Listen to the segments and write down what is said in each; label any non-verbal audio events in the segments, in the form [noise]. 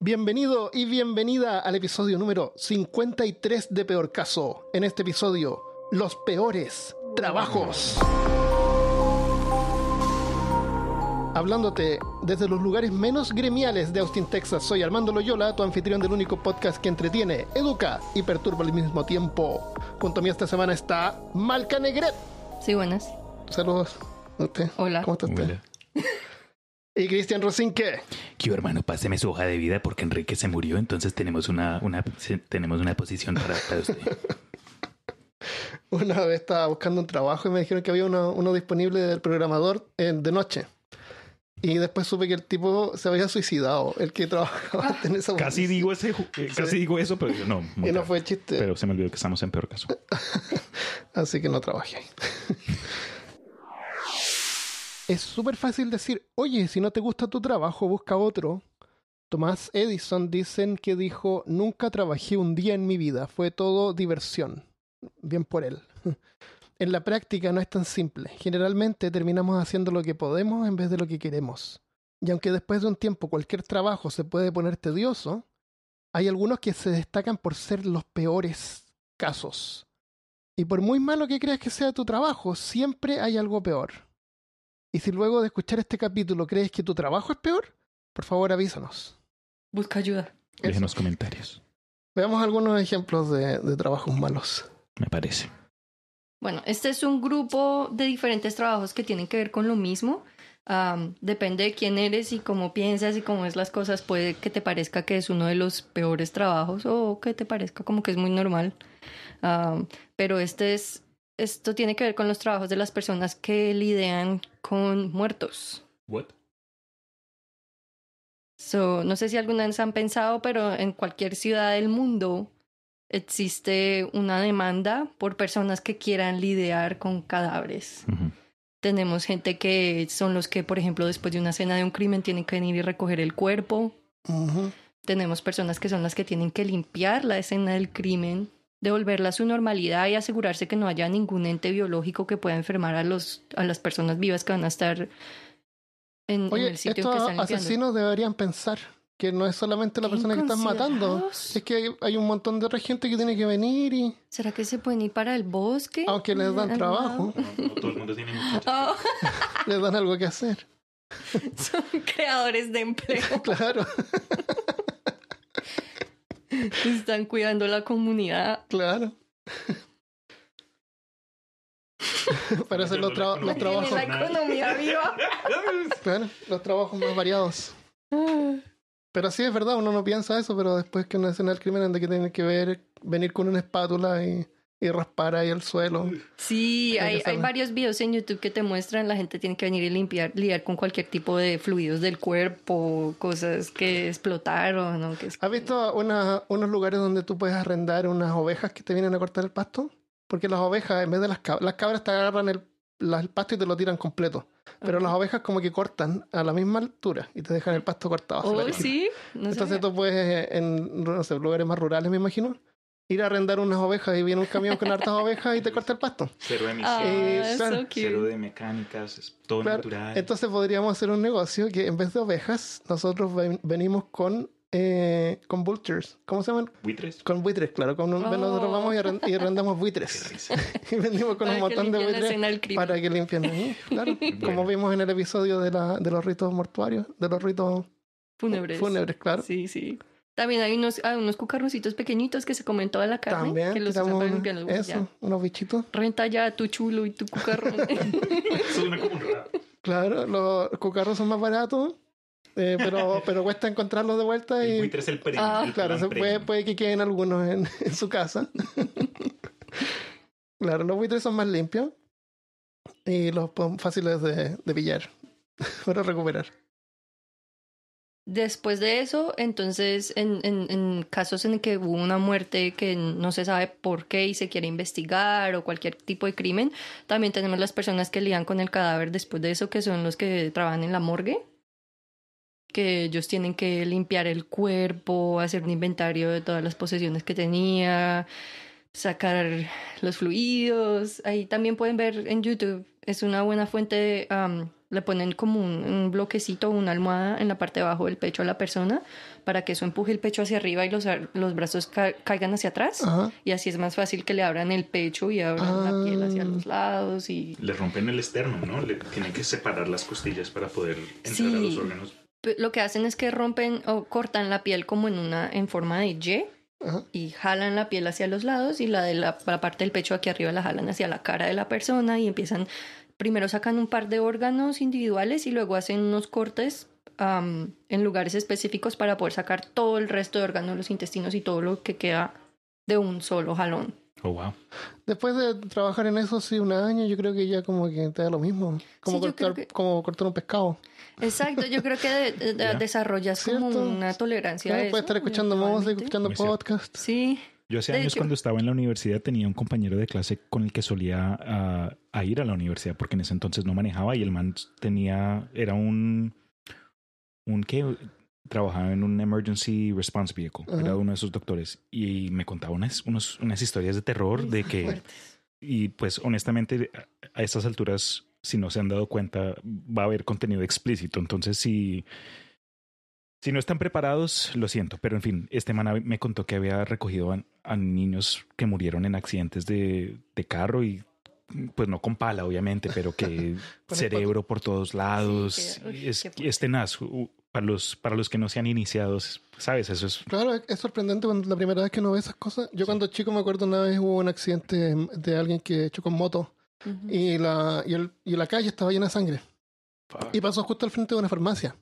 Bienvenido y bienvenida al episodio número 53 de Peor Caso. En este episodio, los peores trabajos. Hablándote desde los lugares menos gremiales de Austin, Texas, soy Armando Loyola, tu anfitrión del único podcast que entretiene, educa y perturba al mismo tiempo. Junto a mí esta semana está Malca Negret. Sí, buenas. Saludos a usted. Hola. ¿Cómo está usted? Y Cristian Rosinque. Que hermano, páseme su hoja de vida porque Enrique se murió, entonces tenemos una, una tenemos una posición para, para usted. [laughs] Una vez estaba buscando un trabajo y me dijeron que había uno, uno disponible del programador eh, de noche. Y después supe que el tipo se había suicidado, el que trabajaba en esa Casi digo ese, eh, casi digo eso, pero yo no. [laughs] Y no fue chiste. Pero se me olvidó que estamos en peor caso. [laughs] Así que no trabajé ahí. Es súper fácil decir, oye, si no te gusta tu trabajo, busca otro. Tomás Edison dicen que dijo, nunca trabajé un día en mi vida, fue todo diversión. Bien por él. [laughs] En la práctica no es tan simple. Generalmente terminamos haciendo lo que podemos en vez de lo que queremos. Y aunque después de un tiempo cualquier trabajo se puede poner tedioso, hay algunos que se destacan por ser los peores casos. Y por muy malo que creas que sea tu trabajo, siempre hay algo peor. Y si luego de escuchar este capítulo crees que tu trabajo es peor, por favor avísanos. Busca ayuda. Déjenos comentarios. Veamos algunos ejemplos de, de trabajos malos. Me parece. Bueno, este es un grupo de diferentes trabajos que tienen que ver con lo mismo. Depende de quién eres y cómo piensas y cómo es las cosas. Puede que te parezca que es uno de los peores trabajos o que te parezca como que es muy normal. Pero este es, esto tiene que ver con los trabajos de las personas que lidian con muertos. What? So, no sé si alguna vez han pensado, pero en cualquier ciudad del mundo existe una demanda por personas que quieran lidiar con cadáveres. Tenemos gente que son los que, por ejemplo, después de una escena de un crimen tienen que venir y recoger el cuerpo. Tenemos personas que son las que tienen que limpiar la escena del crimen, devolverla a su normalidad y asegurarse que no haya ningún ente biológico que pueda enfermar a, los, a las personas vivas que van a estar en, en el sitio estos que están limpiando. asesinos deberían pensar que no es solamente la persona que están matando, es que hay, hay un montón de otra gente que tiene que venir y ¿Será que se pueden ir para el bosque? aunque les dan Al trabajo. No, todo el mundo tiene. Oh, [laughs] les dan algo que hacer. [laughs] son creadores de empleo. [laughs] Claro, [laughs] Están cuidando la comunidad. claro. Para hacer los, tra- los trabajos, la economía viva. [laughs] claro, los trabajos más variados. Pero sí es verdad, uno no piensa eso, pero después que una escena del crimen anda que tiene que ver, venir con una espátula y, y raspar ahí el suelo. Sí, Hay hay, varios videos en YouTube que te muestran la gente tiene que venir y limpiar, lidiar con cualquier tipo de fluidos del cuerpo, cosas que explotaron o que ¿Has visto una- unos lugares donde tú puedes arrendar unas ovejas que te vienen a cortar el pasto? Porque las ovejas, en vez de las cabras, las cabras te agarran el, la- el pasto y te lo tiran completo. Pero las ovejas como que cortan a la misma altura y te dejan el pasto cortado. Oh, sí. No Entonces sabía. tú puedes, en no sé, lugares más rurales, me imagino, ir a arrendar unas ovejas y viene un camión con hartas ovejas y te corta el pasto. [laughs] Cero Ah, emisiones, claro. so cute. cero de mecánicas, es todo Claro. natural. Entonces podríamos hacer un negocio que en vez de ovejas, nosotros ven- venimos con, eh, con vultures. ¿Cómo se llaman? ¿Buitres? Con buitres, claro. Con un- Oh. Nosotros vamos y, arren- y arrendamos buitres. [laughs] y vendimos con Para un montón de buitres para que limpien ahí, claro. [laughs] Como vimos en el episodio de, la, de los ritos mortuarios, de los ritos Fúnebres. fúnebres, claro. Sí, sí. También hay unos, hay unos cucarroncitos pequeñitos que se comen toda la carne. También que los usan para limpiar los huesos. eso, Ya. unos bichitos. Renta ya tu chulo y tu cucarrón. [laughs] Suena como. Claro, los cucarros son más baratos, eh, pero, [laughs] pero cuesta encontrarlos de vuelta El y buitre es el premio. Ah, el claro, se puede, puede que queden algunos en, [laughs] en su casa. claro, los buitres son más limpios y los pon- fáciles de, de pillar para recuperar. Después de eso, entonces, en, casos en que hubo una muerte que no se sabe por qué y se quiere investigar o cualquier tipo de crimen, también tenemos las personas que lidian con el cadáver después de eso, que son los que trabajan en la morgue, que ellos tienen que limpiar el cuerpo, hacer un inventario de todas las posesiones que tenía, sacar los fluidos. Ahí también pueden ver en YouTube, es una buena fuente um, le ponen como un, un bloquecito o una almohada en la parte de abajo del pecho a la persona para que eso empuje el pecho hacia arriba y los, los brazos ca- caigan hacia atrás. Ajá. Y así es más fácil que le abran el pecho y abran la piel hacia Ah. los lados y Le rompen el esternum, ¿no? Le tienen que separar las costillas para poder entrar Sí. a los órganos. Lo que hacen es que rompen o cortan la piel como en una en forma de Y Ajá. y jalan la piel hacia los lados y la de la, la parte del pecho aquí arriba la jalan hacia la cara de la persona y empiezan primero sacan un par de órganos individuales y luego hacen unos cortes en lugares específicos para poder sacar todo el resto de órganos, los intestinos y todo lo que queda de un solo jalón. Oh, wow. Después de trabajar en eso, sí, un año, yo creo que ya como que te da lo mismo. Como, Sí, cortar, que- como cortar un pescado. Exacto, yo creo que de- [laughs] desarrollas como una tolerancia Claro, a puedes eso, estar escuchando música, escuchando podcast. Sí, Yo hace años cuando estaba en la universidad tenía un compañero de clase con el que solía ah, a ir a la universidad porque en ese entonces no manejaba y el man tenía, era un, un que trabajaba en un emergency response vehicle, era uno de esos doctores y me contaba unas, unos- unas historias de terror de que, fuertes. y pues honestamente a- estas alturas, si no se han dado cuenta, va a haber contenido explícito, entonces si... Si no están preparados, lo siento, pero en fin, este man me contó que había recogido a, a niños que murieron en accidentes de, de carro y pues no con pala, obviamente, pero que [laughs] Con cerebro por todos lados. Sí, que- uy, es, es tenaz. Para los, para los que no se han iniciado, ¿sabes? Eso es... Claro, es- sorprendente cuando la primera vez que uno ve esas cosas. Yo cuando chico me acuerdo una vez hubo un accidente de alguien que chocó en moto Ujú. y la, y, el- y la calle estaba llena de sangre. Y pasó justo al frente de una farmacia.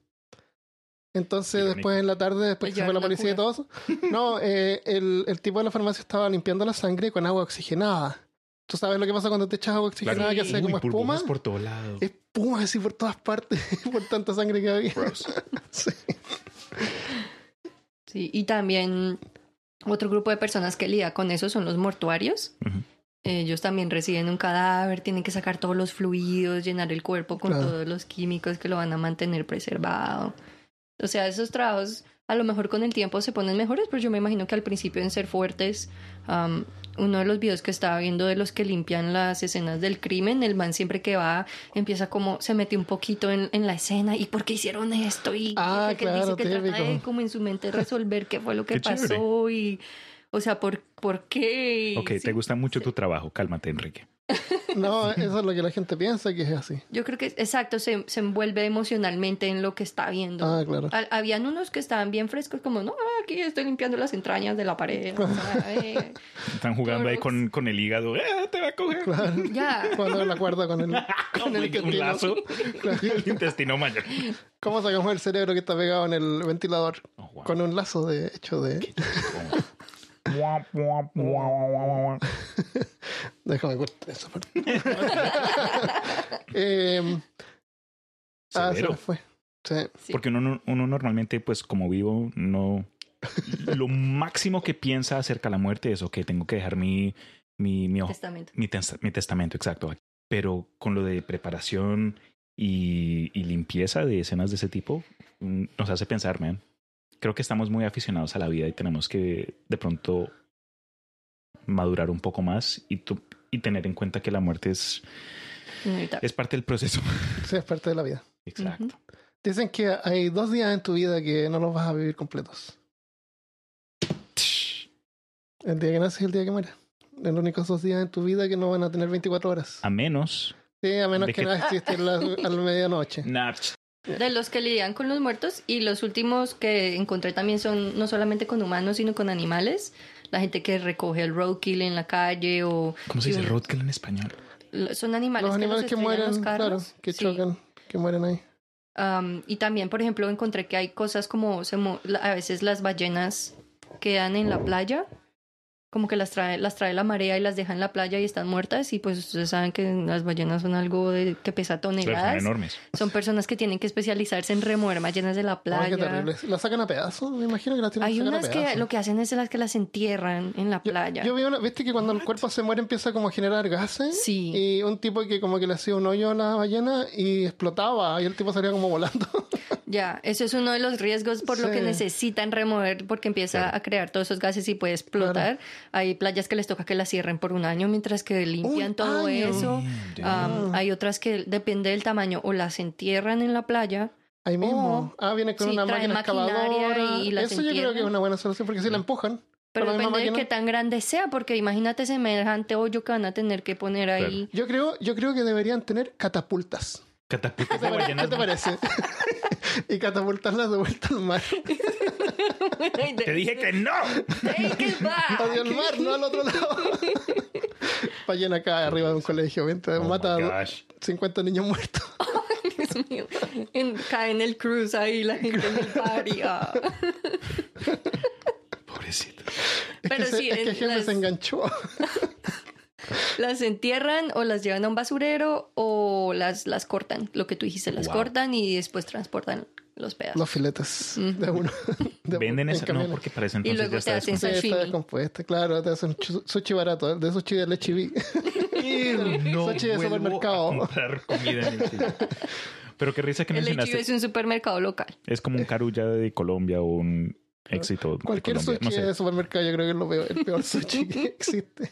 Entonces, Irónico. después en la tarde, después Le que se fue la policía y todo eso, no, [laughs] eh, el, el tipo de la farmacia estaba limpiando la sangre con agua oxigenada. ¿Tú sabes lo que pasa cuando te echas agua oxigenada que hace como espuma? por todo lado. Espuma así por todas partes, [laughs] por tanta sangre que había. [laughs] Sí. Sí, y también otro grupo de personas que lidia con eso son los mortuarios. Ellos también reciben un cadáver, tienen que sacar todos los fluidos, llenar el cuerpo con Claro. todos los químicos que lo van a mantener preservado. O sea, esos trabajos a lo mejor con el tiempo se ponen mejores, pero yo me imagino que al principio deben ser fuertes. Am, uno de los videos que estaba viendo de los que limpian las escenas del crimen, el man siempre que va empieza como, se mete un poquito en, en la escena y por qué hicieron esto y Ah, que él dice claro, que trata de como en su mente [laughs] resolver qué fue lo que Qué chévere. pasó y, o sea, por, por qué. y Ok, sí. te gusta mucho tu trabajo. Cálmate, Enrique. No, [laughs] eso es lo que la gente piensa que es así. Yo creo que, exacto, se, se envuelve emocionalmente en lo que está viendo. Ah, claro. Ha- Habían unos que estaban bien frescos, como, no, aquí estoy limpiando las entrañas de la pared. o sea, eh, Están jugando ahí con, con el hígado. ¡Eh, te va a coger! Claro. ya. Cuando la cuerda con el, [laughs] con el un intestino. lazo. el intestino mayor. ¿Cómo sacamos el cerebro que está pegado en el ventilador? Oh, wow. Con un lazo de hecho de. [laughs] Déjame cortar esa parte. eh, ah, se me fue. Sí. Sí. Porque uno, no- uno normalmente, pues como vivo, no... Lo máximo que piensa acerca de la muerte es, ok, tengo que dejar mi, mi, mi, Testamento. mi, tes- mi testamento, exacto. Pero con lo de preparación y, y limpieza de escenas de ese tipo, mm, nos hace pensar, man. Creo que estamos muy aficionados a la vida y tenemos que de pronto madurar un poco más y, tu- y tener en cuenta que la muerte es, es parte del proceso. Sí, es parte de la vida. Exacto. Dicen que hay dos días en tu vida que no los vas a vivir completos. El día que naces y el día que mueres. Los únicos dos días en tu vida que no van a tener 24 horas. A menos... Sí, a menos ¿De que qué? nada existe a la, medianoche. [laughs] Nach. De los que lidian con los muertos y los últimos que encontré también son no solamente con humanos, sino con animales. La gente que recoge el roadkill en la calle o... ¿Cómo se dice un- roadkill en español? Son animales, Los animales que, los estrellan mueren, los claro, carros. que Sí. chocan, que mueren ahí. Am, y también, por ejemplo, encontré que hay cosas como se a veces las ballenas quedan en la playa, como que las trae, las trae la marea y las deja en la playa y están muertas. Y pues ustedes saben que las ballenas son algo de, que pesa Claro, son toneladas. enormes. Son personas que tienen que especializarse en remover ballenas de la Ay, playa. qué terrible. ¿La sacan a pedazos? Me imagino que la tienen hay que sacar unas a que lo que hacen es las que las entierran en la Yo- playa. Yo vi una, viste que cuando el cuerpo se muere empieza como a generar gases. Sí. Y un tipo que como que le hacía un hoyo a la ballena y explotaba y el tipo salía como volando. [laughs] Ya, eso es uno de los riesgos por lo que necesitan remover porque empieza Claro. a crear todos esos gases y puede explotar. Hay playas que les toca que las cierren por un año mientras que limpian todo año. eso. Am, hay otras que depende del tamaño o las entierran en la playa. Ahí mismo. ah, viene con sí, una máquina excavadora. y las Eso yo creo que entierran. es una buena solución porque si la empujan. Pero depende de qué tan grande sea, porque imagínate semejante hoyo que van a tener que poner ahí. Yo creo, yo creo que deberían tener catapultas. Catapultas ¿Qué de te, qué te parece? [laughs] [laughs] y catapultarlas de vuelta al mar. [laughs] Te dije que no. Hacia el mar, no al otro lado. [laughs] Ballena acá arriba de un colegio. Te Oh mata a gosh. 50 niños muertos. Dios mío. En- cae en el cruise ahí la gente en el party. ah. Pobrecito. Es Pero que, se, sí, es que en jefe las- se enganchó. [laughs] Las entierran o las llevan a un basurero o las, las cortan. Lo que tú dijiste, las Wow. cortan y después transportan los pedazos. Los filetes de uno. [laughs] de- Venden en esa. No, porque para ese Y entonces luego ya te está hacen descompuesto. Sí, está descompuesta, claro, te hacen sushi barato, de sushi de leche [laughs] no Sushi de vuelvo supermercado. a comprar comida en el Chile. Pero qué risa que El mencionaste. hechivo es un supermercado local. Es como un carulla de Colombia o un éxito de Cualquier Colombia. sushi no sé. de supermercado yo creo que es lo peor, el peor sushi que existe.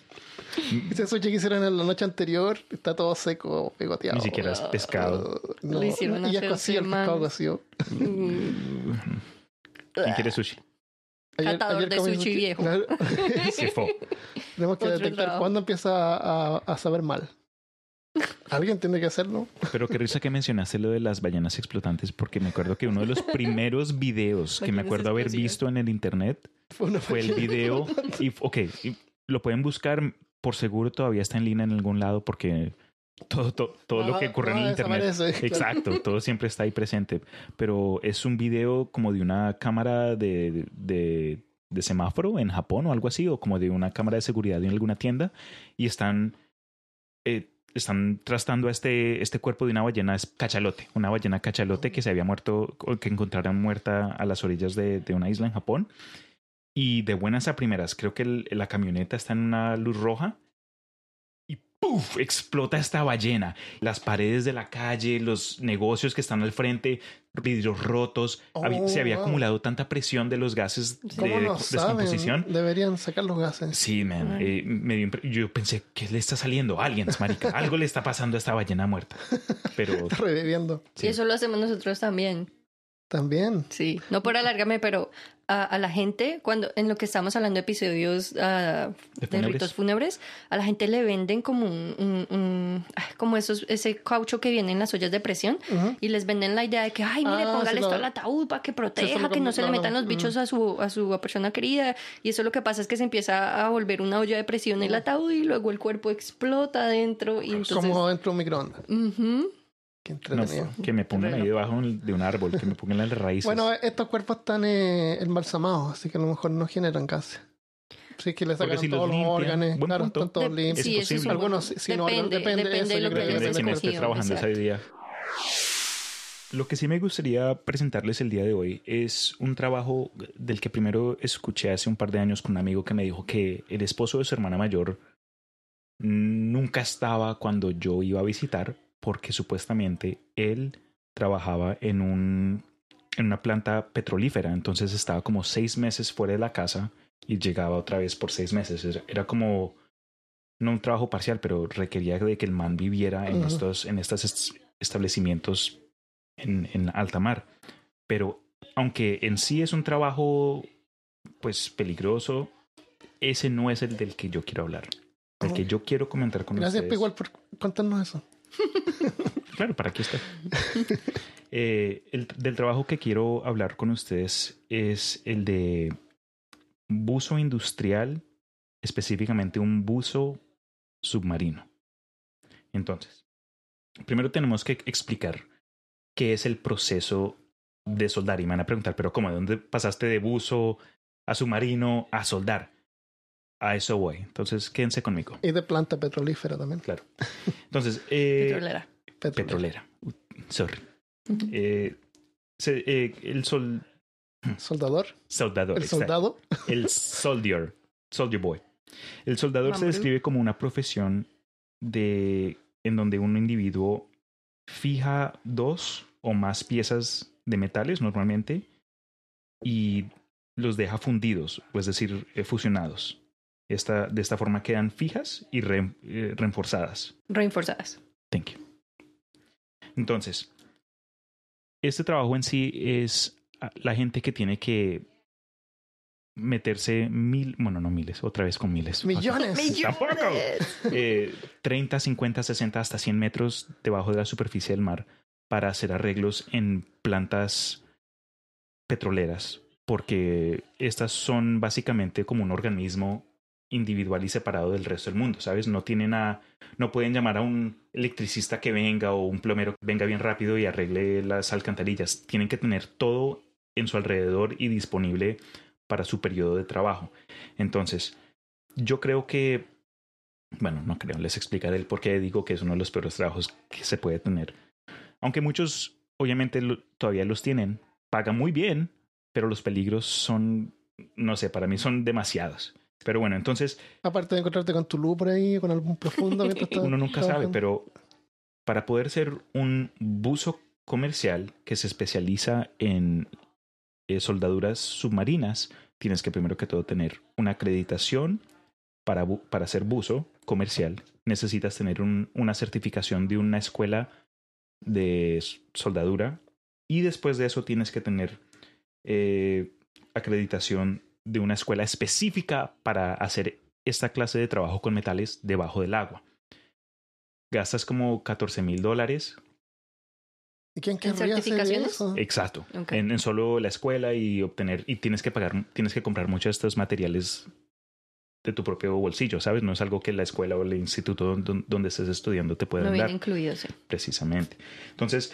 Ese sushi que hicieron en la noche anterior está todo seco, pegoteado. Ni siquiera es pescado. No, Lo hicieron y ya hace cocido, el pescado cocido. ¿Quién quiere sushi? Catador de sushi viejo. Claro. [laughs] Se fue. Tenemos que Otro detectar trabajo. cuándo empieza a, a saber mal. Alguien tiene que hacerlo. Pero qué risa que mencionaste lo de las ballenas explotantes, porque me acuerdo que uno de los primeros videos que me acuerdo haber visto en el internet Fue, el video. Y, ok, y lo pueden buscar, por seguro todavía está en línea en algún lado, porque todo, todo, todo lo que ocurre no en internet. [laughs] claro. Exacto, todo siempre está ahí presente. Pero es un video como de una cámara de, de, de semáforo en Japón o algo así, o como de una cámara de seguridad en alguna tienda, y están, eh, están trastando a este, este cuerpo de una ballena cachalote, una ballena cachalote que se había muerto, o que encontraron muerta a las orillas de, de una isla en Japón. Y de buenas a primeras, creo que el- la camioneta está en una luz roja y ¡puf! explota esta ballena. Las paredes de la calle, los negocios que están al frente, vidrios rotos. Oh, Había- se había wow. acumulado tanta presión de los gases de ¿Cómo lo descomposición. saben? Deberían sacar los gases. Sí, man. eh, me dio impre- yo pensé, ¿qué le está saliendo? Aliens, marica. Algo le está pasando a esta ballena muerta. Pero Está [laughs] reviviendo. Sí. Y eso lo hacemos nosotros también. También. Sí, no por alargarme, pero a, a la gente, cuando en lo que estamos hablando de episodios ah, ¿De de, fúnebres? ritos fúnebres, a la gente le venden como un, un- un- como esos, ese caucho que viene en las ollas de presión y les venden la idea de que, ay, mire, Ah, póngale sí, esto al ataúd para que proteja, que no se le metan los bichos a su, a su persona querida. Y eso lo que pasa es que se empieza a volver una olla de presión el ataúd y luego el cuerpo explota adentro y entonces... Como dentro de un microondas. Qué no, entretenido. que me pongan ahí debajo de un árbol, que me pongan las raíces. Bueno, estos cuerpos están eh, embalsamados, así que a lo mejor no generan gases. Así que le sacan si los todos los limpian, órganos, claro, están todos De- limpios. sí, es un Algunos sí, sí, no, depende, depende, depende eso de lo que que Depende de quién esté trabajando exacto. ese día. Lo que sí me gustaría presentarles el día de hoy es un trabajo del que primero escuché hace un par de años con un amigo que me dijo que el esposo de su hermana mayor nunca estaba cuando yo iba a visitar porque supuestamente él trabajaba en un en una planta petrolífera, entonces estaba como seis meses fuera de la casa y llegaba otra vez por seis meses. Era, era como no un trabajo parcial, pero requería de que el man viviera en estos en estos est- establecimientos en, en alta mar. Pero aunque en sí es un trabajo pues peligroso, ese no es el del que yo quiero hablar. El que yo quiero comentar con Gracias, ustedes. Por contarnos eso. [laughs] Claro, para aquí está. Eh, el del trabajo que quiero hablar con ustedes es el de buzo industrial, específicamente un buzo submarino. Entonces, primero tenemos que explicar qué es el proceso de soldar. Y me van a preguntar, pero ¿cómo? ¿De dónde pasaste de buzo a submarino a soldar? A eso voy. Entonces, quédense conmigo. Y de planta petrolífera también. Claro. Entonces, eh, Petrolera. Petrolera. petrolera. Uh, Sorry. Eh, se- eh, el sol, Soldador. soldador. El exacto. soldado. El soldier. Soldier boy. El soldador se describe como una profesión de en donde un individuo fija dos o más piezas de metales normalmente y los deja fundidos, o es decir, eh, fusionados. Esta, de esta forma quedan fijas y re- eh, reforzadas. Reinforzadas. Thank you. Entonces, este trabajo en sí es la gente que tiene que meterse mil, bueno, no miles, otra vez con miles. Millones. [laughs] Tampoco. Eh, 30, 50, 60, hasta 100 metros debajo de la superficie del mar para hacer arreglos en plantas petroleras, porque estas son básicamente como un organismo individual y separado del resto del mundo, ¿sabes? No tienen a, no pueden llamar a un electricista que venga o un plomero que venga bien rápido y arregle las alcantarillas. Tienen que tener todo en su alrededor y disponible para su periodo de trabajo. Entonces, yo creo que, bueno, no creo, les explicaré el por qué digo que es uno de los peores trabajos que se puede tener. Aunque muchos, obviamente, todavía los tienen, pagan muy bien, pero los peligros son, no sé, para mí son demasiados. Pero bueno, entonces Aparte de encontrarte con tu luz por ahí, con algún profundo mientras [laughs] estás uno nunca sabe, pero para poder ser un buzo comercial que se especializa en eh, soldaduras submarinas, tienes que primero que todo tener una acreditación para, para ser buzo comercial. Necesitas tener un- una certificación de una escuela de soldadura y después de eso tienes que tener eh, acreditación de una escuela específica para hacer esta clase de trabajo con metales debajo del agua. Gastas como 14 mil dólares, ¿Y quién ¿En querría hacer certificaciones? eso? exacto, en, en solo la escuela y obtener, y tienes que pagar, tienes que comprar muchos de estos materiales de tu propio bolsillo, ¿sabes? No es algo que la escuela o el instituto donde, donde estés estudiando te No puedan viene dar incluido, sí. precisamente. Entonces,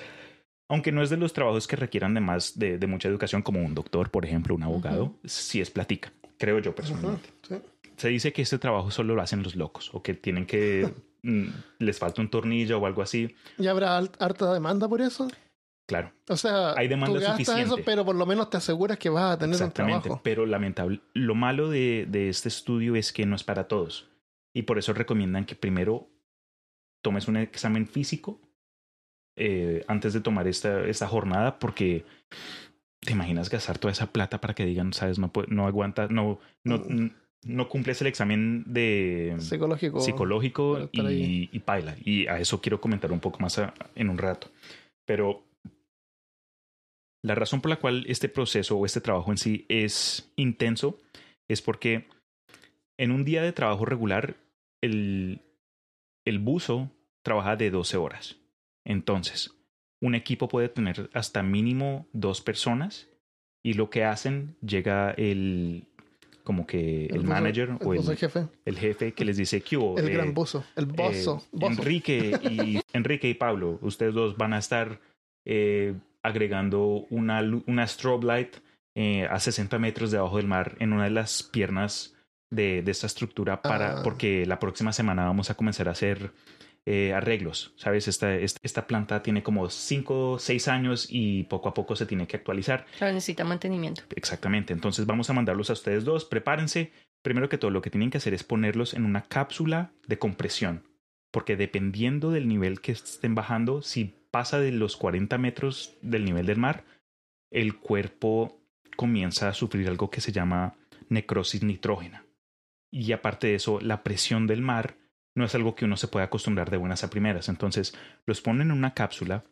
aunque no es de los trabajos que requieran de más de, de mucha educación, como un doctor, por ejemplo, un abogado, sí es platica, creo yo personalmente. Sí. Se dice que este trabajo solo lo hacen los locos o que tienen que [laughs] mm, les falta un tornillo o algo así. ¿Y habrá harta demanda por eso? Claro, O sea, Hay demanda tú gastas suficiente. eso, pero por lo menos te aseguras que vas a tener un exactamente. trabajo. Pero lamentable, lo malo de, de este estudio es que no es para todos y por eso recomiendan que primero tomes un examen físico eh, antes de tomar esta, esta jornada porque te imaginas gastar toda esa plata para que digan, sabes, no, no aguantas, no, no, no cumples el examen de Psicológico. psicológico y, y paila. Y a eso quiero comentar un poco más a- en un rato. Pero la razón por la cual este proceso o este trabajo en sí es intenso es porque en un día de trabajo regular el, el buzo trabaja de 12 horas. Entonces, un equipo puede tener hasta mínimo dos personas y lo que hacen llega el como que el, buzo- manager el o el, jefe. el jefe que les dice que El eh, gran buzo. El bozo. eh, bozo. Enrique y [laughs] Enrique y Pablo, ustedes dos van a estar eh, agregando una, una strobe light eh, a 60 metros debajo del mar en una de las piernas de, de esta estructura para Ah. porque la próxima semana vamos a comenzar a hacer eh, arreglos. Sabes, esta, esta, planta tiene como 5 o 6 años y poco a poco se tiene que actualizar. Claro, necesita mantenimiento. Exactamente. Entonces vamos a mandarlos a ustedes dos. Prepárense. Primero que todo, lo que tienen que hacer es ponerlos en una cápsula de compresión. Porque dependiendo del nivel que estén bajando, si pasa de los 40 metros del nivel del mar, el cuerpo comienza a sufrir algo que se llama necrosis nitrógena. Y aparte de eso, la presión del mar no es algo que uno se pueda acostumbrar de buenas a primeras. Entonces, los ponen en una cápsula.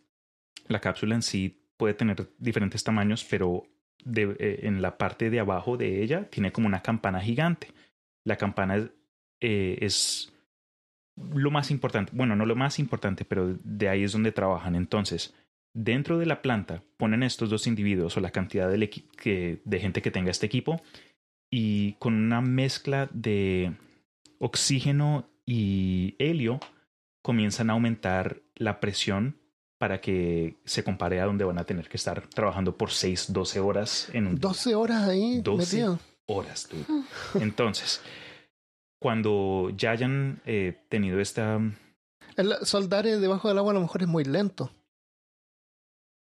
La cápsula en sí puede tener diferentes tamaños, pero eh, en la parte de abajo de ella tiene como una campana gigante. La campana es, eh, es lo más importante, bueno, no lo más importante, pero de ahí es donde trabajan. Entonces, dentro de la planta ponen estos dos individuos o la cantidad de gente que tenga este equipo y con una mezcla de oxígeno y helio comienzan a aumentar la presión para que se compare a donde van a tener que estar trabajando por 6, 12 horas en un día. 12 horas ahí 12. metido. horas. dude. Entonces, cuando ya hayan eh, tenido esta... El soldar debajo del agua a lo mejor es muy lento.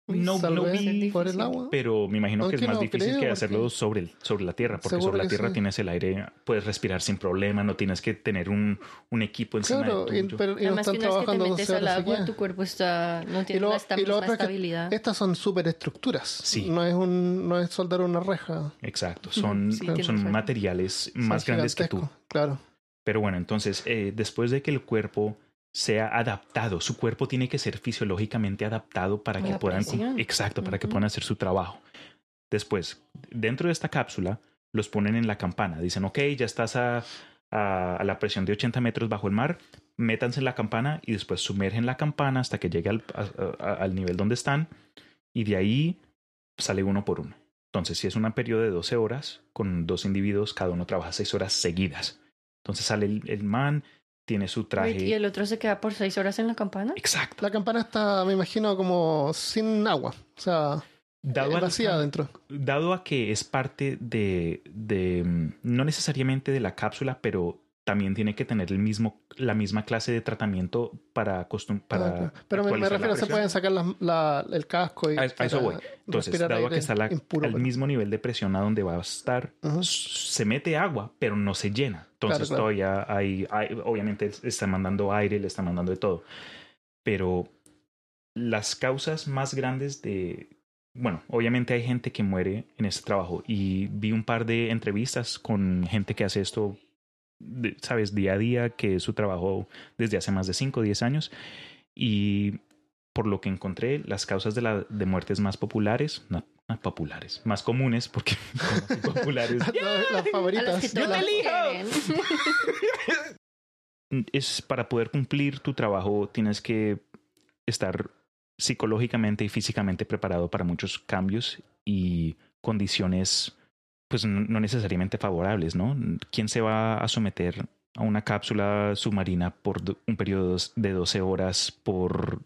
No, no vi, por el agua. pero me imagino No, que es que más no difícil creo, que porque- hacerlo sobre, el, sobre la tierra, porque Seguro sobre la que tierra sí. tienes el aire, puedes respirar sin problema, no tienes que tener un, un equipo encima Claro, de y, tuyo. pero, y no Además que están una vez que te trabajando metes 12 al agua, tu cuerpo está, no Y tiene lo, la y esta misma es que estabilidad. estas son superestructuras. Sí. No es un, no es soldar una reja. Exacto, son, Sí, son materiales Son más grandes que tú. Claro. Pero bueno, entonces, eh, después de que el cuerpo sea adaptado, su cuerpo tiene que ser fisiológicamente adaptado para que puedan, presión. exacto, para que puedan hacer su trabajo. Después, dentro de esta cápsula, los ponen en la campana. Dicen, ok, ya estás a, a- a la presión de 80 metros bajo el mar, métanse en la campana y después sumergen la campana hasta que llegue al, a- a- al nivel donde están y de ahí sale uno por uno. Entonces, si es un periodo de 12 horas, con dos individuos, cada uno trabaja 6 horas seguidas. Entonces sale el, el man, tiene su traje. ¿Y el otro se queda por seis horas en la campana? Exacto. La campana está, me imagino, como sin agua. O sea, Dado al- vacía adentro. dado a que es parte de, de, mm, no necesariamente de la cápsula, pero también tiene que tener el mismo, la misma clase de tratamiento para, costum- para claro. Pero me, me la refiero, se pueden sacar las- la- el casco y A- a eso voy. Entonces, dado que está la- impuro, al pero- mismo nivel de presión a donde va a estar, Ujú. s- se mete agua, pero no se llena. Entonces Claro, todavía hay, hay- obviamente está mandando aire, le está mandando de todo. Pero las causas más grandes de, bueno, obviamente hay gente que muere en este trabajo y vi un par de entrevistas con gente que hace esto, de- sabes, día a día, que es su trabajo desde hace más de 5 o 10 años. Y por lo que encontré, las causas de, la, de muertes más populares, no, no populares, más comunes, porque [laughs] populares, [laughs] las, las A las favoritas. todas las- quieren. [laughs] es para poder cumplir tu trabajo tienes que estar psicológicamente y físicamente preparado para muchos cambios y condiciones pues no necesariamente favorables, ¿no? ¿Quién se va a someter a una cápsula submarina por un periodo de 12 horas por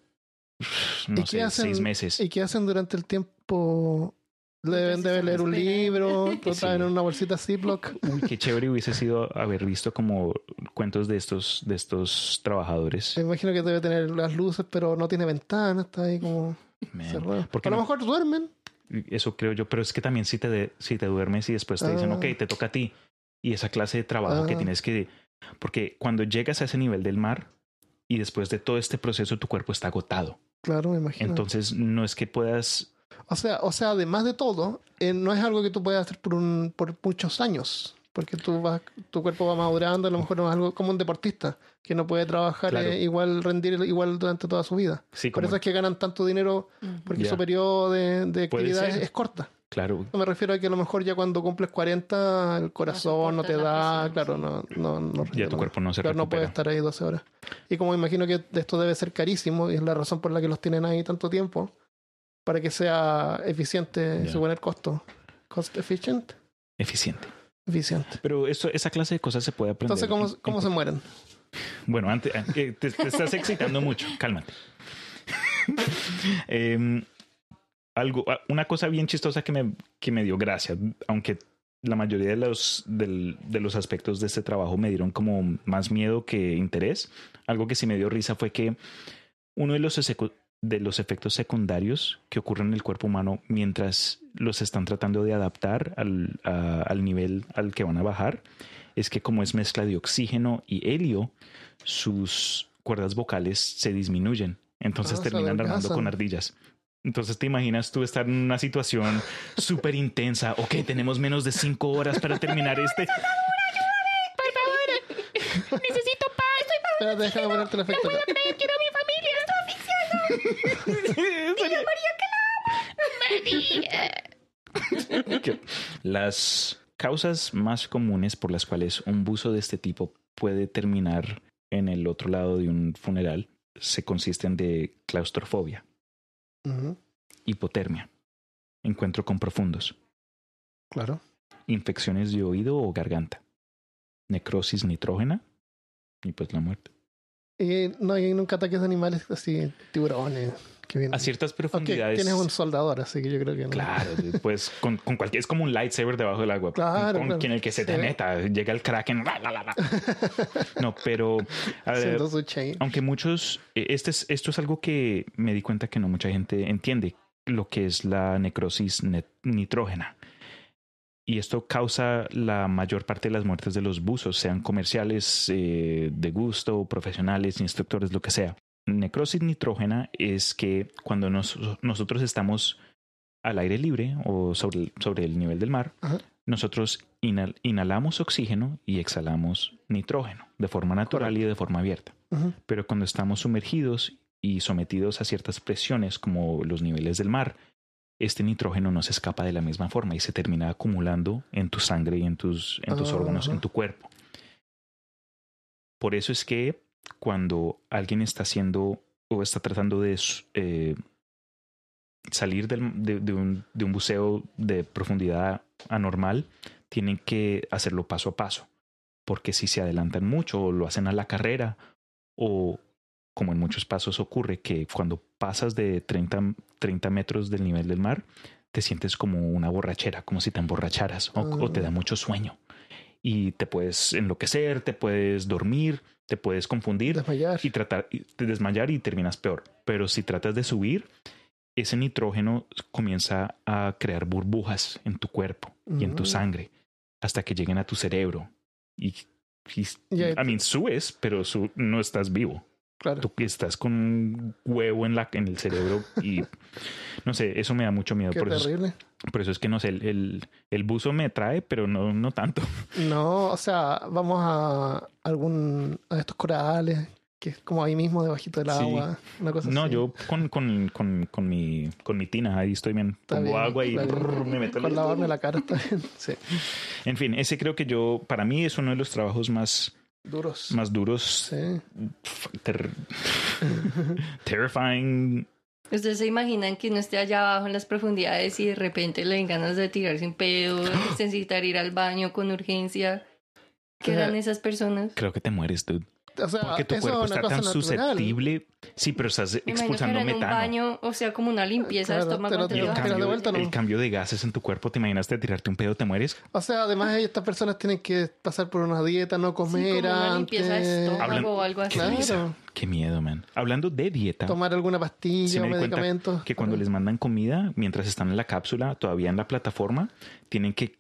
no ¿Y qué sé, hacen- seis meses? ¿Y qué hacen durante el tiempo? Deben, Entonces, deben leer un libro, [laughs] lo Sí. traen en una bolsita Ziploc. [laughs] Uy, qué chévere hubiese sido haber visto como cuentos de estos de estos trabajadores. Me imagino que debe tener las luces, pero no tiene ventanas, está ahí como Man, cerrado. ¿por qué A lo no? mejor duermen. Eso creo yo, pero es que también si te, de- si te duermes y después te dicen, Ah. ok, te toca a ti. Y esa clase de trabajo que Ah. tienes que... Porque cuando llegas a ese nivel del mar y después de todo este proceso tu cuerpo está agotado. Claro, me imagino. Entonces no es que puedas... o sea, o sea, además de todo, eh, no es algo que tú puedas hacer por un, por muchos años. Porque tú vas, tu cuerpo va madurando, a lo mejor no es algo como un deportista, que no puede trabajar Claro. eh, igual, rendir igual durante toda su vida. Sí, Por eso es que ganan tanto dinero, porque su periodo de, actividad es, es corta. Claro, No me refiero a que a lo mejor ya cuando cumples 40, el corazón no, te da, presión, claro, sí. no, no, no, ya tu cuerpo no se claro, no puede estar ahí 12 horas. Y como imagino que esto debe ser carísimo, y es la razón por la que los tienen ahí tanto tiempo, para que sea eficiente Ya. según el costo. Cost efficient, Eficiente. Eficiente. Pero eso, esa clase de cosas se puede aprender. Entonces, ¿cómo, cómo se mueren? Bueno, antes, eh, te, te estás excitando mucho, cálmate. [laughs] Em, algo, ah, una cosa bien chistosa que me, que me dio gracia, aunque la mayoría de los, del- de los aspectos de este trabajo me dieron como más miedo que interés. Algo que sí me dio risa fue que uno de los, de los efectos secundarios que ocurren en el cuerpo humano mientras los están tratando de adaptar al, a- al nivel al que van a bajar es que como es mezcla de oxígeno y helio, sus cuerdas vocales se disminuyen. Entonces Ah, terminan armando con ardillas. Entonces te imaginas tú estar en una situación [laughs] súper intensa. Ok, tenemos menos de cinco horas para terminar este. [laughs] Espérate, déjame ponerte el efecto Que Las causas más comunes por las cuales un buzo de este tipo puede terminar en el otro lado de un funeral se consisten de claustrofobia, hipotermia, encuentro con profundos, Claro. infecciones de oído o garganta, necrosis nitrógena y pues la muerte. Y no hay nunca ataques de animales así, tiburones. Que vienen. A ciertas profundidades. tienes un soldador, así que yo creo que no. Claro, pues [laughs] con, con cualquier es como un lightsaber debajo del agua. Claro, con claro. quien el que se te Sí. meta, llega el kraken. la, la, la. No, pero a ver, aunque muchos, eh, este es, esto es algo que me di cuenta que no mucha gente entiende. lo que es la necrosis net- nitrógena. Y esto causa la mayor parte de las muertes de los buzos, sean comerciales, eh, de gusto, profesionales, instructores, lo que sea. Necrosis nitrógena es que cuando nos- nosotros estamos al aire libre o sobre, el- sobre el nivel del mar, Ajá. nosotros inhal- inhalamos oxígeno y exhalamos nitrógeno de forma natural y de forma abierta. Pero cuando estamos sumergidos y sometidos a ciertas presiones como los niveles del mar, este nitrógeno no se escapa de la misma forma y se termina acumulando en tu sangre y en tus, en tus órganos, en tu cuerpo. Por eso es que cuando alguien está haciendo o está tratando de eh, salir del- de, de un, de un buceo de profundidad anormal, tienen que hacerlo paso a paso. Porque si se adelantan mucho o lo hacen a la carrera o como en muchos pasos ocurre que cuando pasas de 30, 30 metros del nivel del mar, te sientes como una borrachera, como si te emborracharas o, o te da mucho sueño. Y te puedes enloquecer, te puedes dormir, te puedes confundir Desmayar. y tratar de desmayar y terminas peor. Pero si tratas de subir, ese nitrógeno comienza a crear burbujas en tu cuerpo y en tu Mm. sangre hasta que lleguen a tu cerebro. Y, y Ya, I mean, subes, pero su- no estás vivo. Claro. Tú que estás con un huevo en, la, en el cerebro y no sé, eso me da mucho miedo. Qué Por eso, es- terrible. por eso es que no sé, el, el, el buzo me trae, pero no, no tanto. No, o sea, vamos a algún a estos corales que es como ahí mismo debajito del Sí. agua, una cosa No, así. yo con, con, con, con, mi, con mi tina, ahí estoy bien. Está Pongo bien, agua y brrr, me meto con lavarme la cara está bien. Sí, En fin, ese creo que yo, para mí es uno de los trabajos más, duros. más duros, Sí. ter- [laughs] terrifying. Ustedes se imaginan que uno esté allá abajo en las profundidades y de repente le den ganas de tirarse un pedo, [gasps] necesitar ir al baño con urgencia. ¿Qué eran esas personas? Creo que te mueres, dude. O sea, Porque tu eso cuerpo es una está tan natural. susceptible. Sí, pero estás Me imagino que expulsando era en un metano. baño, o sea, como una limpieza de Claro, estómago el de cambio, vuelta no. el cambio de gases en tu cuerpo, ¿te imaginaste tirarte un pedo, te mueres? O sea, además estas personas tienen que pasar por una dieta, no Sí, comer como una antes. limpieza de estómago Hablan- o algo así. Claro. Qué miedo, man. Hablando de dieta, Tomar alguna pastilla Sí o medicamento. que cuando les mandan comida, mientras están en la cápsula, todavía en la plataforma, tienen que,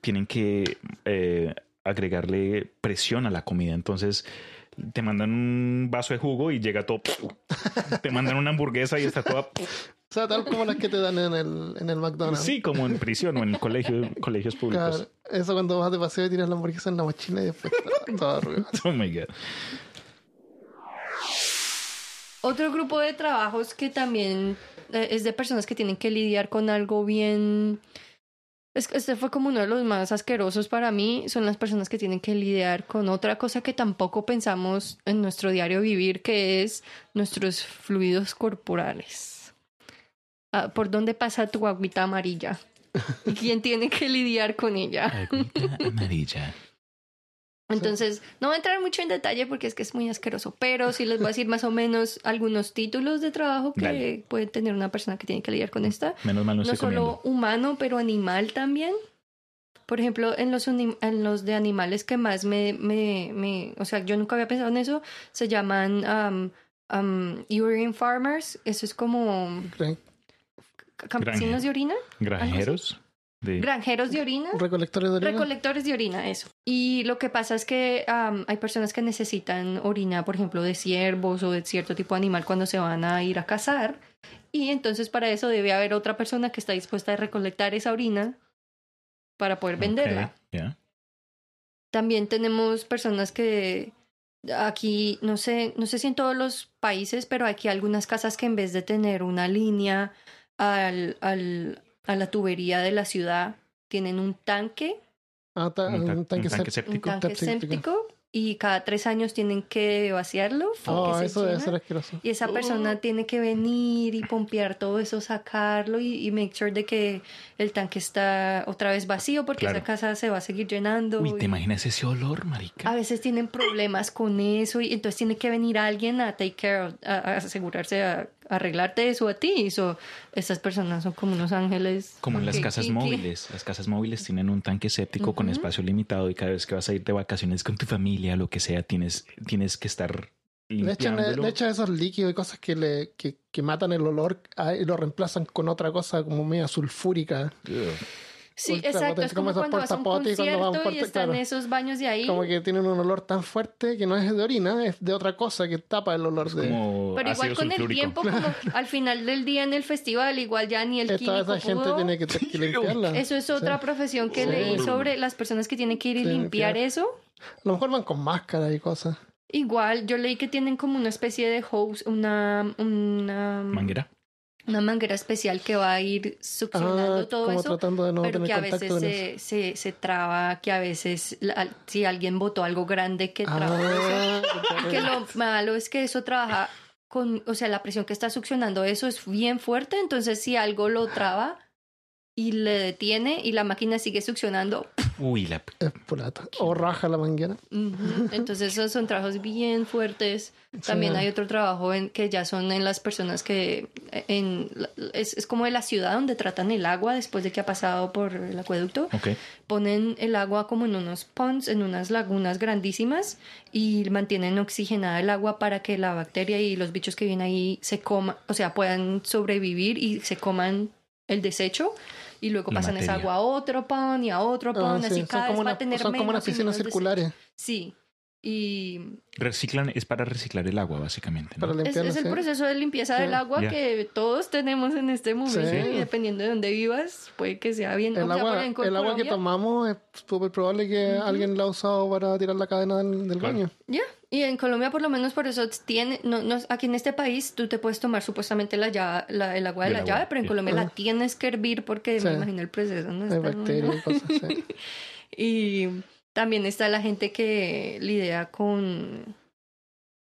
tienen que eh, agregarle presión a la comida. Entonces, te mandan un vaso de jugo y llega todo. [laughs] te mandan una hamburguesa y está toda. O sea, tal como las que te dan en el, en el McDonald's. Sí, como en prisión o en colegio, colegios públicos. Claro, eso cuando vas de paseo y tiras la hamburguesa en la mochila y después está todo arrugado. [laughs] Oh my God. Otro grupo de trabajos que también eh, es de personas que tienen que lidiar con algo bien... Es este fue como uno de los más asquerosos para mí, son las personas que tienen que lidiar con otra cosa que tampoco pensamos en nuestro diario vivir, que es nuestros fluidos corporales. Ah, ¿Por dónde pasa tu agüita amarilla? ¿Y quién tiene que lidiar con ella? Agüita amarilla. Entonces, no voy a entrar mucho en detalle porque es que es muy asqueroso, pero sí les voy a decir más o menos algunos títulos de trabajo que Dale. puede tener una persona que tiene que lidiar con esta. Menos mal no, No, estoy solo comiendo. humano, pero animal también. Por ejemplo, en los, en los de animales que más me, me, me- O sea, yo nunca había pensado en eso, se llaman um, um, urine farmers. Eso es como campesinos de orina. Granjeros. De... Granjeros de orina. Recolectores de orina. Recolectores de orina, eso. Y lo que pasa es que hay personas que necesitan orina, por ejemplo, de ciervos o de cierto tipo de animal cuando se van a ir a cazar. Y entonces para eso debe haber otra persona que está dispuesta a recolectar esa orina para poder venderla. También tenemos personas que aquí, no sé, no sé si en todos los países, pero aquí hay algunas casas que en vez de tener una línea al, al, a la tubería de la ciudad, tienen un tanque Ah, ta- Un ta- un tanque un tanque séptico. un tanque séptico. y cada tres años tienen que vaciarlo. Oh, eso debe ser asqueroso. Y esa persona tiene que venir y pompear todo eso, sacarlo y, y make sure de que el tanque está otra vez vacío porque Claro. esa casa se va a seguir llenando. Uy, y ¿te imaginas ese olor, marica? a veces tienen problemas con eso y entonces tiene que venir alguien a take care, of- a, a asegurarse, a arreglarte eso a ti. So, estas personas son como unos ángeles. Como en las casas móviles. Las casas móviles tienen un tanque séptico con Ujú. espacio limitado y cada vez que vas a ir de vacaciones con tu familia, lo que sea, tienes, tienes que estar Le echan, limpiándolo. le echan esos líquidos y cosas que, le, que, que matan el olor ah, y lo reemplazan con otra cosa como media sulfúrica. Ugh. Sí, Ultra exacto. potente, Es como como esos cuando vas a un portapotes cuando vas a un concierto y están claro. esos baños de ahí. Como que tienen un olor tan fuerte que no es de orina, es de otra cosa que tapa el olor de... Como Pero igual con el tiempo, como [laughs] al final del día en el festival, igual ya ni el Esta químico esa gente pudo. tiene que, que [laughs] limpiarla. Eso es otra profesión que Sí. leí sobre las personas que tienen que ir y Sí, limpiar limpiar. eso. A lo mejor van con máscara y cosas. Igual, yo leí que tienen como una especie de hose, una, una, Manguera. Una manguera especial que va a ir succionando Ah, todo eso. tratando de no pero que a veces se, eso. se, se traba, que a veces la- si alguien botó algo grande que traba eso. Ah, Y que lo malo es que eso trabaja con, o sea, la presión que está succionando eso es bien fuerte, entonces si algo lo traba y le detiene y la máquina sigue succionando, Uy, la... O raja la manguera. entonces esos son trabajos bien fuertes. También Sí. hay otro trabajo en, que ya son en las personas que en, es, es como en la ciudad donde tratan el agua después de que ha pasado por el acueducto. Ponen el agua como en unos ponds, en unas lagunas grandísimas y mantienen oxigenada el agua para que la bacteria y los bichos que vienen ahí se coman, o sea, puedan sobrevivir y se coman el desecho y luego La pasan esa agua a otro pond y a otro Ah, pond, sí, así son cada como, vez va una- a tener son como menos unas y piscinas circulares desechos. Sí. Y Reciclan, es para reciclar el agua, básicamente. ¿no? para es, es el sí. proceso de limpieza Sí. del agua Ya. que todos tenemos en este momento Sí. y dependiendo de dónde vivas, puede que sea bien. o El sea, agua, ejemplo, en el agua que tomamos es súper probable que alguien la ha usado para tirar la cadena del, del Claro. baño. Ya, y en Colombia por lo menos por eso tiene, no, no, aquí en este país tú te puedes tomar supuestamente la, llave- la- el agua de la agua, llave, pero en. Colombia la tienes que hervir porque Sí. me imagino el proceso no Hay bacterias y cosas así. [laughs] Y también está la gente que lidia con...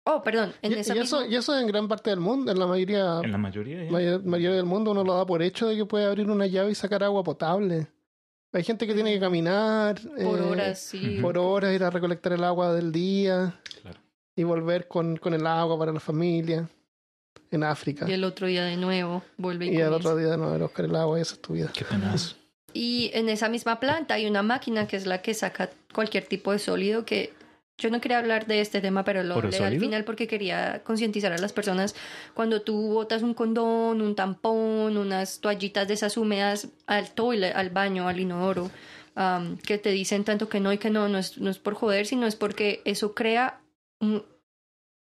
Oh, perdón, en Y, esa y eso, misma- y eso en gran parte del mundo, en la mayoría, En la mayoría. mayor- mayoría del mundo uno lo da por hecho de que puede abrir una llave y sacar agua potable. Hay gente que tiene que caminar por eh, horas, sí. por horas, ir a recolectar el agua del día Claro. y volver con, con el agua para la familia en África. Y el otro día de nuevo vuelve y, comienza. otro día de nuevo buscar el agua y esa es tu vida. Qué tenaz. Y en esa misma planta hay una máquina que es la que saca cualquier tipo de sólido que yo no quería hablar de este tema, pero lo ¿Oro hablé al final porque quería concientizar a las personas cuando tú botas un condón, un tampón, unas toallitas de esas húmedas al toilet, al baño, al inodoro, que te dicen tanto que no y que no, no es, no es por joder, sino es porque eso crea un,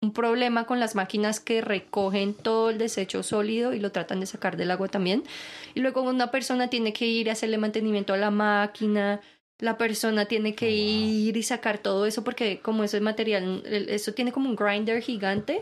un problema con las máquinas que recogen todo el desecho sólido y lo tratan de sacar del agua también. Y luego una persona tiene que ir a hacerle mantenimiento a la máquina, la persona tiene que Oh, wow. ir y sacar todo eso porque como ese material, el- eso tiene como un grinder gigante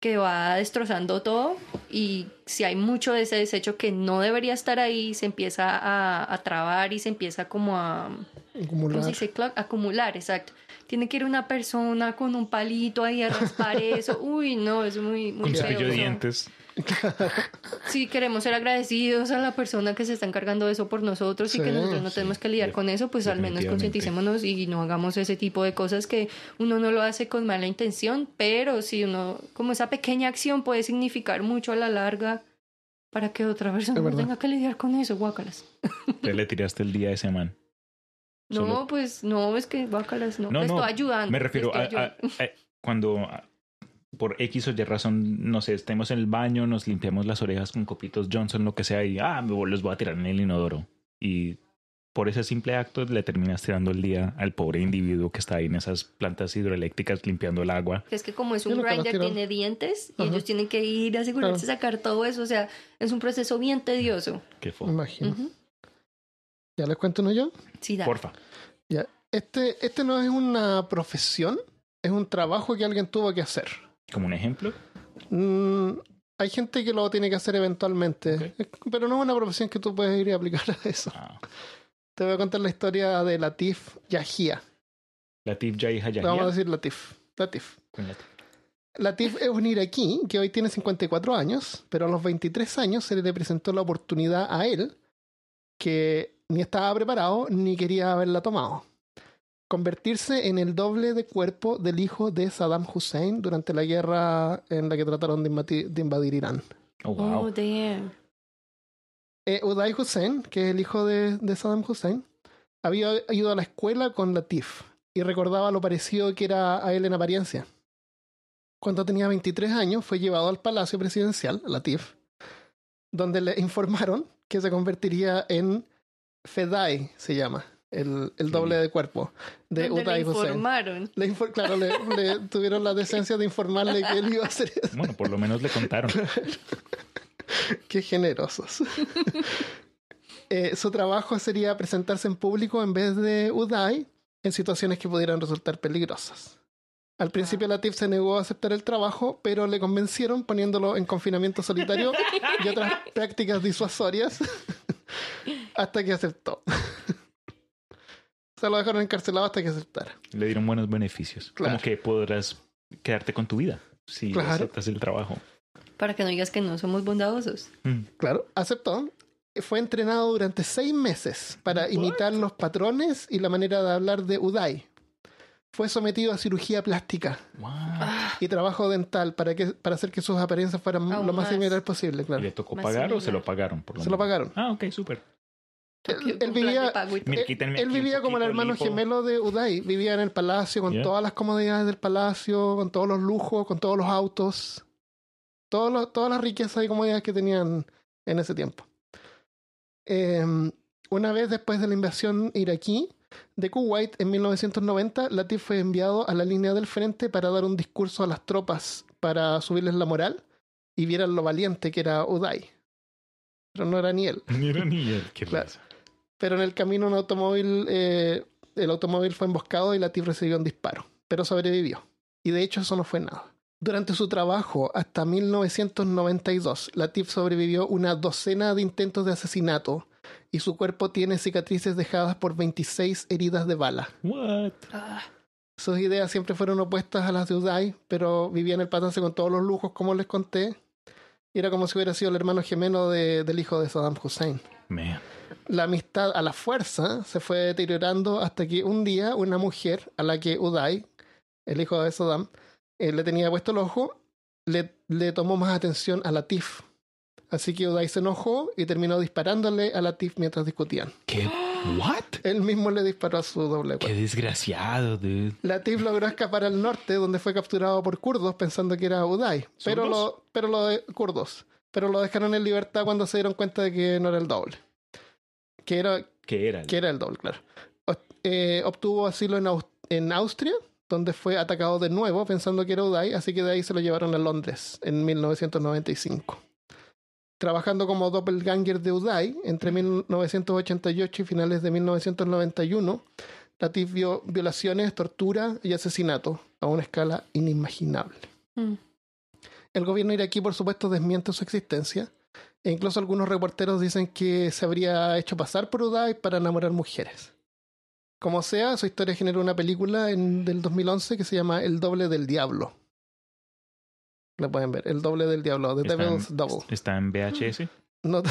que va destrozando todo y si hay mucho de ese desecho que no debería estar ahí, se empieza a, a trabar y se empieza como a... ¿Cómo Acumular. se dice? Clock? Acumular, exacto. Tiene que ir una persona con un palito ahí a raspar eso. [laughs] Uy, no, es muy, muy Con cepillo de dientes. [laughs] Sí, queremos ser agradecidos a la persona que se está encargando de eso por nosotros y que nosotros no sí, tenemos que lidiar de- con eso, pues al menos concienticémonos y no hagamos ese tipo de cosas que uno no lo hace con mala intención, pero si uno, como esa pequeña acción puede significar mucho a la larga para que otra persona no tenga que lidiar con eso, guácalas. Ya le tiraste el día a ese man. No, Solo- pues no, es que guácalas no. No, estoy ayudando. Me refiero a, cuando por X o Y razón, no sé, estemos en el baño, nos limpiamos las orejas con copitos Johnson, lo que sea, y ah, los voy a tirar en el inodoro. Y por ese simple acto le terminas tirando el día al pobre individuo que está ahí en esas plantas hidroeléctricas limpiando el agua. Es que como es un grinder, tiene dientes y Ajá. ellos tienen que ir a asegurarse de Claro. sacar todo eso. O sea, es un proceso bien tedioso. Qué fo. imagino. ¿Ya les cuento uno yo? Sí. Porfa. Este, este no es una profesión, es un trabajo que alguien tuvo que hacer. Como un ejemplo. Mm, hay gente que lo tiene que hacer eventualmente, pero no es una profesión que tú puedes ir a aplicar [laughs] a eso. Ah, Te voy a contar la historia de Latif Yahia. Latif Jai Le Vamos a decir Latif. Latif. Latif. Latif es un iraquí que hoy tiene 54 años, pero a los 23 años se le presentó la oportunidad a él que ni estaba preparado ni quería haberla tomado. Convertirse en el doble de cuerpo del hijo de Saddam Hussein durante la guerra en la que trataron de invadir, de invadir Irán. Oh, wow. Oh, damn. Eh, Uday Hussein, que es el hijo de, de Saddam Hussein, había ido a la escuela con Latif y recordaba lo parecido que era a él en apariencia. cuando tenía 23 años, fue llevado al Palacio Presidencial, la TIF, donde le [laughs] informaron que se convertiría en Fedai, se llama, el, el doble de cuerpo de Donde Uday le Hussein. informaron. Le infor- claro, le, le [laughs] tuvieron la decencia de informarle que él iba a hacer eso. Bueno, por lo menos le contaron. [laughs] Qué generosos. [laughs] Eh, su trabajo sería presentarse en público en vez de Uday en situaciones que pudieran resultar peligrosas. Al principio Latif se negó a aceptar el trabajo, pero le convencieron poniéndolo en confinamiento solitario y otras prácticas disuasorias hasta que aceptó. Se lo dejaron encarcelado hasta que aceptara. Le dieron buenos beneficios. Claro. Como que podrás quedarte con tu vida si Claro. aceptas el trabajo. Para que no digas que no somos bondadosos. Mm. Claro, aceptó. Fue entrenado durante seis meses para imitar los patrones y la manera de hablar de Uday. Fue sometido a cirugía plástica What? y trabajo dental para, que, para hacer que sus apariencias fueran Aún lo más más. similar posible, ¿Y claro. ¿Le tocó Más pagar o se lo pagaron? Por lo Se lo pagaron. Ah, ok, súper. Él, vivía, él- vivía como el hermano gemelo de Uday. Vivía en el palacio con Yeah. todas las comodidades del palacio, con todos los lujos, con todos los autos, todos los- todas las riquezas y comodidades que tenían en ese tiempo. Eh, una vez después de la invasión iraquí de Kuwait en 1990, Latif fue enviado a la línea del frente para dar un discurso a las tropas para subirles la moral y vieran lo valiente que era Uday. Pero no era ni él. [laughs] Ni era ni él. Qué Claro. Pero en el camino un automóvil, eh, el automóvil fue emboscado y Latif recibió un disparo, pero sobrevivió. Y de hecho eso no fue nada. Durante su trabajo hasta 1992, Latif sobrevivió una docena de intentos de asesinato y su cuerpo tiene cicatrices dejadas por 26 heridas de bala. What? Ah, Sus ideas siempre fueron opuestas a las de Uday, pero vivía en el palacio con todos los lujos, como les conté. Y era como si hubiera sido el hermano gemelo de- del hijo de Saddam Hussein. Man. La amistad a la fuerza se fue deteriorando hasta que un día una mujer a la que Uday, el hijo de Saddam, eh, le tenía puesto el ojo, le, le tomó más atención a Latif. Así que Uday se enojó y terminó disparándole a Latif mientras discutían. ¿Qué? ¿What? Él mismo le disparó a su doble Qué desgraciado, dude. Latif logró escapar al norte, donde fue capturado por kurdos pensando que era Uday. Pero lo, pero lo de kurdos. Pero lo dejaron en libertad cuando se dieron cuenta de que no era el doble. Que era, ¿Qué era? que era el doble, claro. O- eh, obtuvo asilo en, en Austria, donde fue atacado de nuevo pensando que era Uday, así que de ahí se lo llevaron a Londres en 1995. Trabajando como doppelganger de Uday entre 1988 y finales de 1991, Latif vio violaciones, tortura y asesinato a una escala inimaginable. mm. El gobierno iraquí, por supuesto, desmiente su existencia. E incluso algunos reporteros dicen que se habría hecho pasar por Uday para enamorar mujeres. Como sea, su historia generó una película en, del 2011 que se llama El doble del diablo. La pueden ver, El doble del diablo, The ¿Está en- Devil's Double. ¿Está en VHS? No-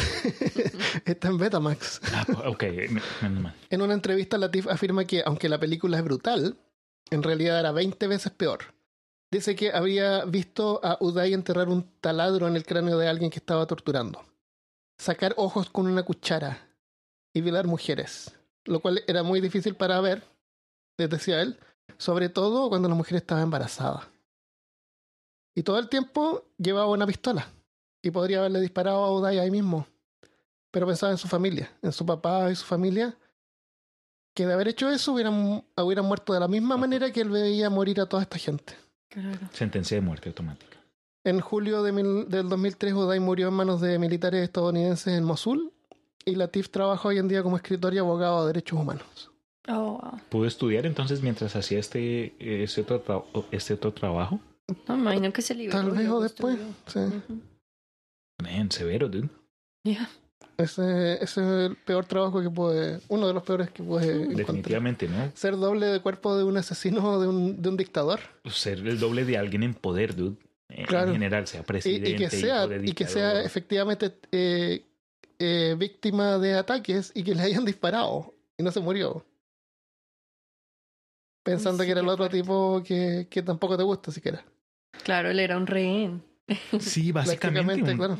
[laughs] está en Betamax. Ah, ok, menos mal. En una entrevista, Latif afirma que, aunque la película es brutal, en realidad era 20 veces peor. Dice que había visto a Uday enterrar un taladro en el cráneo de alguien que estaba torturando, sacar ojos con una cuchara y violar mujeres, lo cual era muy difícil para ver, les decía él, sobre todo cuando la mujer estaba embarazada. Y todo el tiempo llevaba una pistola y podría haberle disparado a Uday ahí mismo, pero pensaba en su familia, en su papá y su familia que de haber hecho eso hubieran, hubieran muerto de la misma manera que él veía morir a toda esta gente. Claro. Sentencia de muerte automática. En julio de mil- del 2003, Uday murió en manos de militares estadounidenses en Mosul y Latif trabaja hoy en día como escritor y abogado de derechos humanos. Oh, wow. ¿Pudo estudiar entonces mientras hacía este, este, otro, tra- este otro trabajo? No, imagino que se liberó. Tal vez o después. Sí. Man, severo, dude. Ya. Ese, ese es el peor trabajo que puede, uno de los peores que puede encontrar. Definitivamente, ¿no? Ser doble de cuerpo de un asesino o de un, de un dictador. Ser el doble de alguien en poder, dude. En Claro. general, sea Y, presidente, y que sea, de y que sea efectivamente eh, eh, víctima de ataques y que le hayan disparado y no se murió. Pensando sí, que era el otro tipo que, que tampoco te gusta siquiera. Claro, él era un rehén. Sí, básicamente. Un- claro.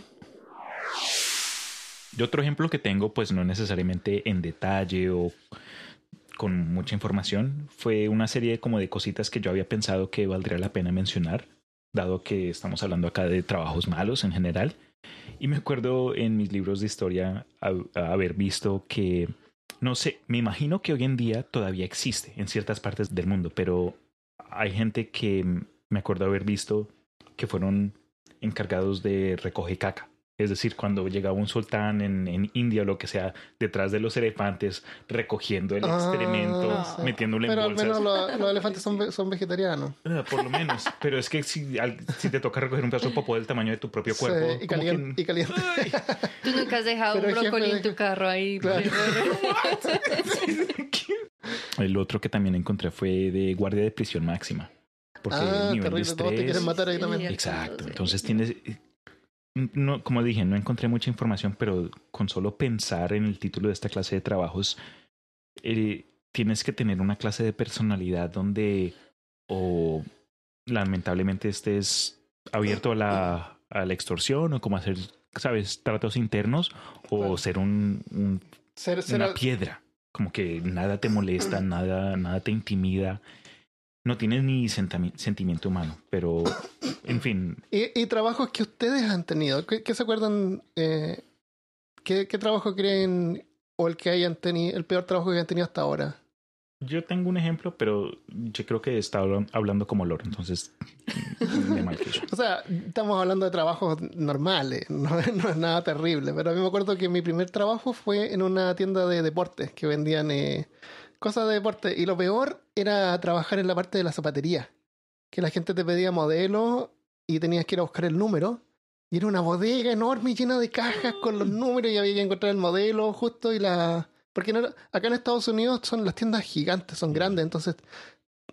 Y otro ejemplo que tengo, pues no necesariamente en detalle o con mucha información, fue una serie como de cositas que yo había pensado que valdría la pena mencionar. dado que estamos hablando acá de trabajos malos en general. Y me acuerdo en mis libros de historia haber visto que, no sé, me imagino que hoy en día todavía existe en ciertas partes del mundo, pero hay gente que me acuerdo haber visto que fueron encargados de recoger caca. Es decir, cuando llegaba un sultán en, en India o lo que sea, detrás de los elefantes, recogiendo el Ah, excremento, sí. metiéndolo en Pero al bolsas. menos lo- [laughs] los elefantes son, son vegetarianos. Ah, Por lo menos. Pero es que si, al- si te toca recoger un pedazo de popó del tamaño de tu propio Sí, cuerpo. y, como caliente, que- y caliente. Tú nunca has dejado Pero un brócoli en tu carro ahí. [laughs] Claro. [laughs] El otro que también encontré fue de guardia de prisión máxima. Porque ah, el nivel de terrible, todos te estrés. quieren matar ahí Sí, también. sí. Exacto. Sí. Entonces tienes. No, como dije, no encontré mucha información, pero con solo pensar en el título de esta clase de trabajos, eh, tienes que tener una clase de personalidad donde o lamentablemente estés abierto a la, a la extorsión o como hacer, sabes, tratos internos o ser un, un- Ser, ser- una piedra, como que nada te molesta, nada, nada te intimida. No tienes ni sentimiento humano, pero en fin, y, y trabajos que ustedes han tenido. ¿Qué, qué se acuerdan? eh, ¿qué, ¿Qué trabajo creen o el que hayan tenido, el peor trabajo que hayan tenido hasta ahora? Yo tengo un ejemplo, pero yo creo que está habla- hablando como Loro, entonces me malquiso. [laughs] O sea, estamos hablando de trabajos normales, no, no es nada terrible, pero a mí me acuerdo que mi primer trabajo fue en una tienda de deportes que vendían eh, cosas de deporte. Y lo peor era trabajar en la parte de la zapatería, que la gente te pedía modelos y tenías que ir a buscar el número. Y era una bodega enorme y llena de cajas con los números y había que encontrar el modelo justo y la... Porque no acá en Estados Unidos son las tiendas gigantes, son grandes, entonces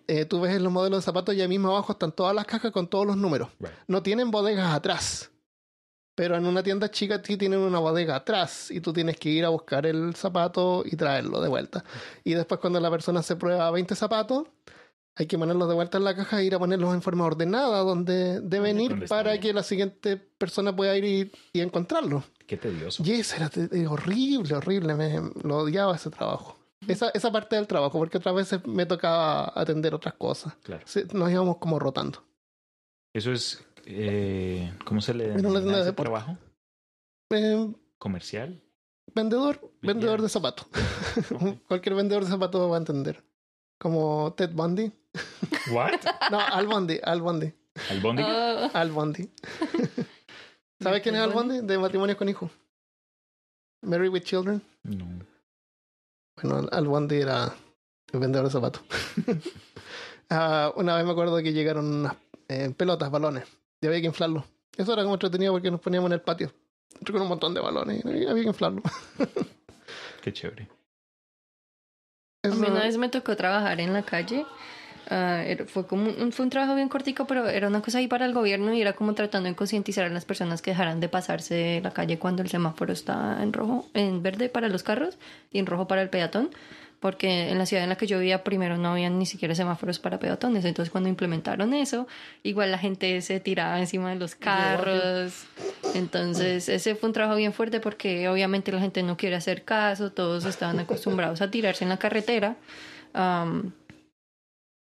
eh, tú ves los modelos de zapatos y ahí mismo abajo están todas las cajas con todos los números. Right. no tienen bodegas atrás. Pero en una tienda chica sí tienen una bodega atrás y tú tienes que ir a buscar el zapato y traerlo de vuelta. Y después cuando la persona se prueba 20 zapatos, hay que ponerlos de vuelta en la caja e ir a ponerlos en forma ordenada donde deben ir para que la siguiente persona pueda ir y, y encontrarlo. Qué tedioso. Y eso era eh, horrible, horrible. Me, lo odiaba ese trabajo. Esa, esa parte del trabajo, porque otras veces me tocaba atender otras cosas. Claro. Nos íbamos como rotando. Eso es, eh, ¿cómo se le denomina de ese deporte. trabajo? Eh, ¿Comercial? Vendedor, Ya. vendedor de zapatos. [laughs] [laughs] Cualquier vendedor de zapatos va a entender. Como Ted Bundy. [laughs] ¿What? No, Al Bundy, Al Bundy, ¿Al bondi? Ah, Al Bundy. ¿Sabes quién es Al Bundy? De matrimonios con hijos. Married with Children. No. Bueno, Al Bundy era el vendedor de zapatos. Ah, una vez me acuerdo que llegaron unas eh, pelotas, balones, y había que inflarlos. Eso era como entretenido porque nos poníamos en el patio con un montón de balones y había que inflarlos. Qué chévere. [laughs] A mí Eso- una vez me tocó trabajar en la calle. Era- fue como un, fue un trabajo bien cortico, pero era una cosa ahí para el gobierno y era como tratando de concientizar a las personas que dejaran de pasarse de la calle cuando el semáforo está en rojo, en verde para los carros y en rojo para el peatón. Porque en la ciudad en la que yo vivía primero no habían ni siquiera semáforos para peatones. Entonces cuando implementaron eso, igual la gente se tiraba encima de los carros. Entonces ese fue un trabajo bien fuerte porque obviamente la gente no quiere hacer caso, todos estaban acostumbrados a tirarse en la carretera.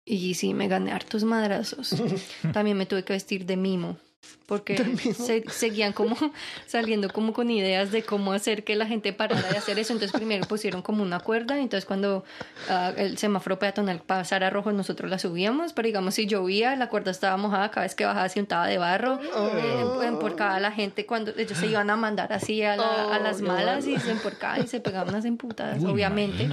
Y sí, me gané hartos madrazos. [laughs] También me tuve que vestir de mimo. Porque se- seguían como [laughs] saliendo como con ideas de cómo hacer que la gente parara de hacer eso. Entonces primero pusieron como una cuerda. Entonces cuando ah, el semáforo peatonal pasara rojo, nosotros la subíamos. Pero digamos, si llovía, la cuerda estaba mojada. Cada vez que bajaba se untaba de barro. Oh. Eh, emporcaba a la gente cuando ellos se iban a mandar así a, la- a Oh, las malas y se emporcaban y se pegaban unas emputadas, Uy, obviamente.